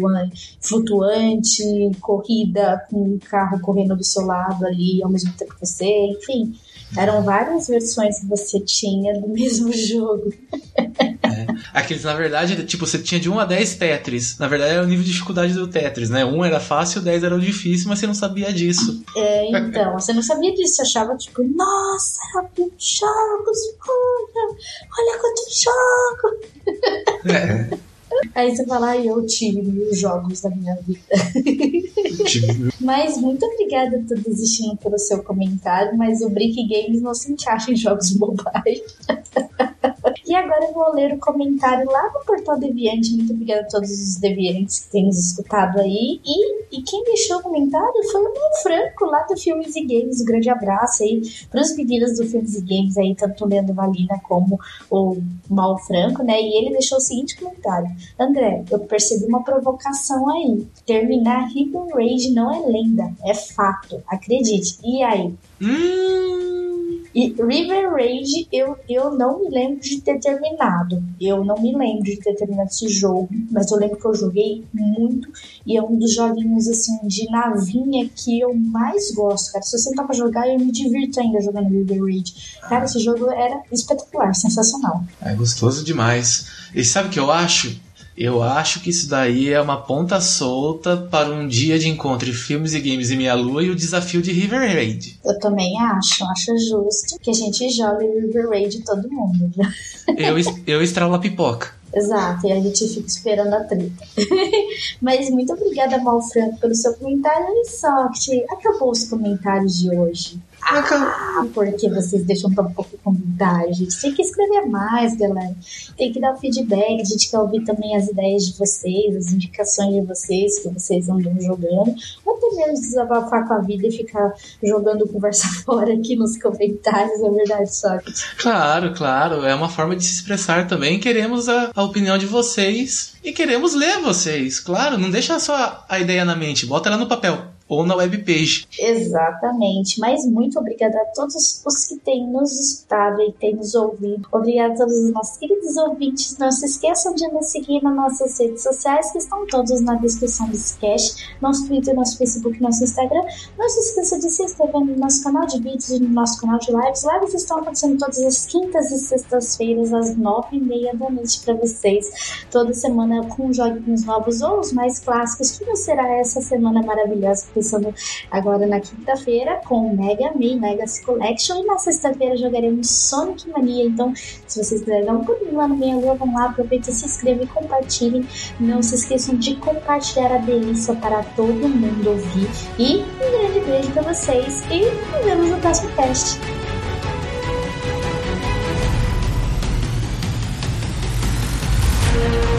flutuante, corrida com um carro correndo do seu lado ali ao mesmo tempo que você, enfim. Eram várias versões que você tinha do [LAUGHS] mesmo jogo. Aqueles, na verdade, tipo, você tinha de 1 a 10 Tetris. Na verdade, era o nível de dificuldade do Tetris, né? 1 era fácil, 10 era o difícil, mas você não sabia disso. É, então, você não sabia disso, você achava tipo, nossa, jogos, olha, olha quantos jogos. [LAUGHS] Aí você fala, ai, eu tive mil jogos da minha vida. [LAUGHS] Mas muito obrigada por desistindo pelo seu comentário, mas o Brick Games não se encaixa em jogos [LAUGHS] mobile. E agora eu vou ler o comentário lá no Portal Deviante. Muito obrigada a todos os deviantes que têm nos escutado aí. E, e quem deixou o comentário foi o Mal Franco, lá do Filmes e Games. Um grande abraço aí para os meninos do Filmes e Games aí, tanto o Leandro Valina como o Mal Franco, né? E ele deixou o seguinte comentário: André, eu percebi uma provocação aí. Terminar River Rage não é lenda, é fato. Acredite. E aí? Hum. E River Rage eu, eu não me lembro de ter terminado. Eu não me lembro de ter terminado esse jogo, mas eu lembro que eu joguei muito e é um dos joguinhos assim de navinha que eu mais gosto, cara. Se você tá pra jogar, eu me divirto ainda jogando River Rage. Cara, esse jogo era espetacular, sensacional. É gostoso demais. E sabe o que eu acho? Eu acho que isso daí é uma ponta solta para um dia de encontro de filmes e games em Minha Lua e o desafio de River Raid. Eu também acho, acho justo que a gente jogue River Rage todo mundo? [LAUGHS] Eu, eu estralo a pipoca. Exato, e a gente fica esperando a treta. [LAUGHS] Mas muito obrigada, Malfranco, pelo seu comentário. E só que acabou os comentários de hoje. Ah, porque vocês deixam tão pouco comentário, gente. Tem que escrever mais, galera. Tem que dar feedback. A gente quer ouvir também as ideias de vocês, as indicações de vocês que vocês andam jogando. Ou até mesmo desabafar com a vida e ficar jogando conversa [LAUGHS] fora aqui nos comentários, é verdade, Sócrates. Claro, claro. É uma forma de se expressar também. Queremos a, a opinião de vocês e queremos ler vocês. Claro, não deixa só a ideia na mente, bota ela no papel ou na webpage. Exatamente, mas muito obrigada a todos os que têm nos escutado e têm nos ouvido. Obrigada a todos os nossos queridos ouvintes. Não se esqueçam de nos seguir nas nossas redes sociais, que estão todas na descrição desse cast: nosso Twitter, nosso Facebook, nosso Instagram. Não se esqueça de se inscrever no nosso canal de vídeos e no nosso canal de lives. Lives estão acontecendo todas as quintas e sextas-feiras, às nove e meia da noite para vocês. Toda semana com joguinhos novos ou os mais clássicos. Como será essa semana maravilhosa que pensando agora na quinta-feira com Mega Man Mega Collection. E na sexta-feira jogaremos Sonic Mania. Então, se vocês quiserem dar um pouquinho lá no Meia Lua, vão lá, aproveitem, se inscrevam e compartilhem. Não se esqueçam de compartilhar a delícia para todo mundo ouvir. E um grande beijo para vocês e nos vemos no próximo teste. thank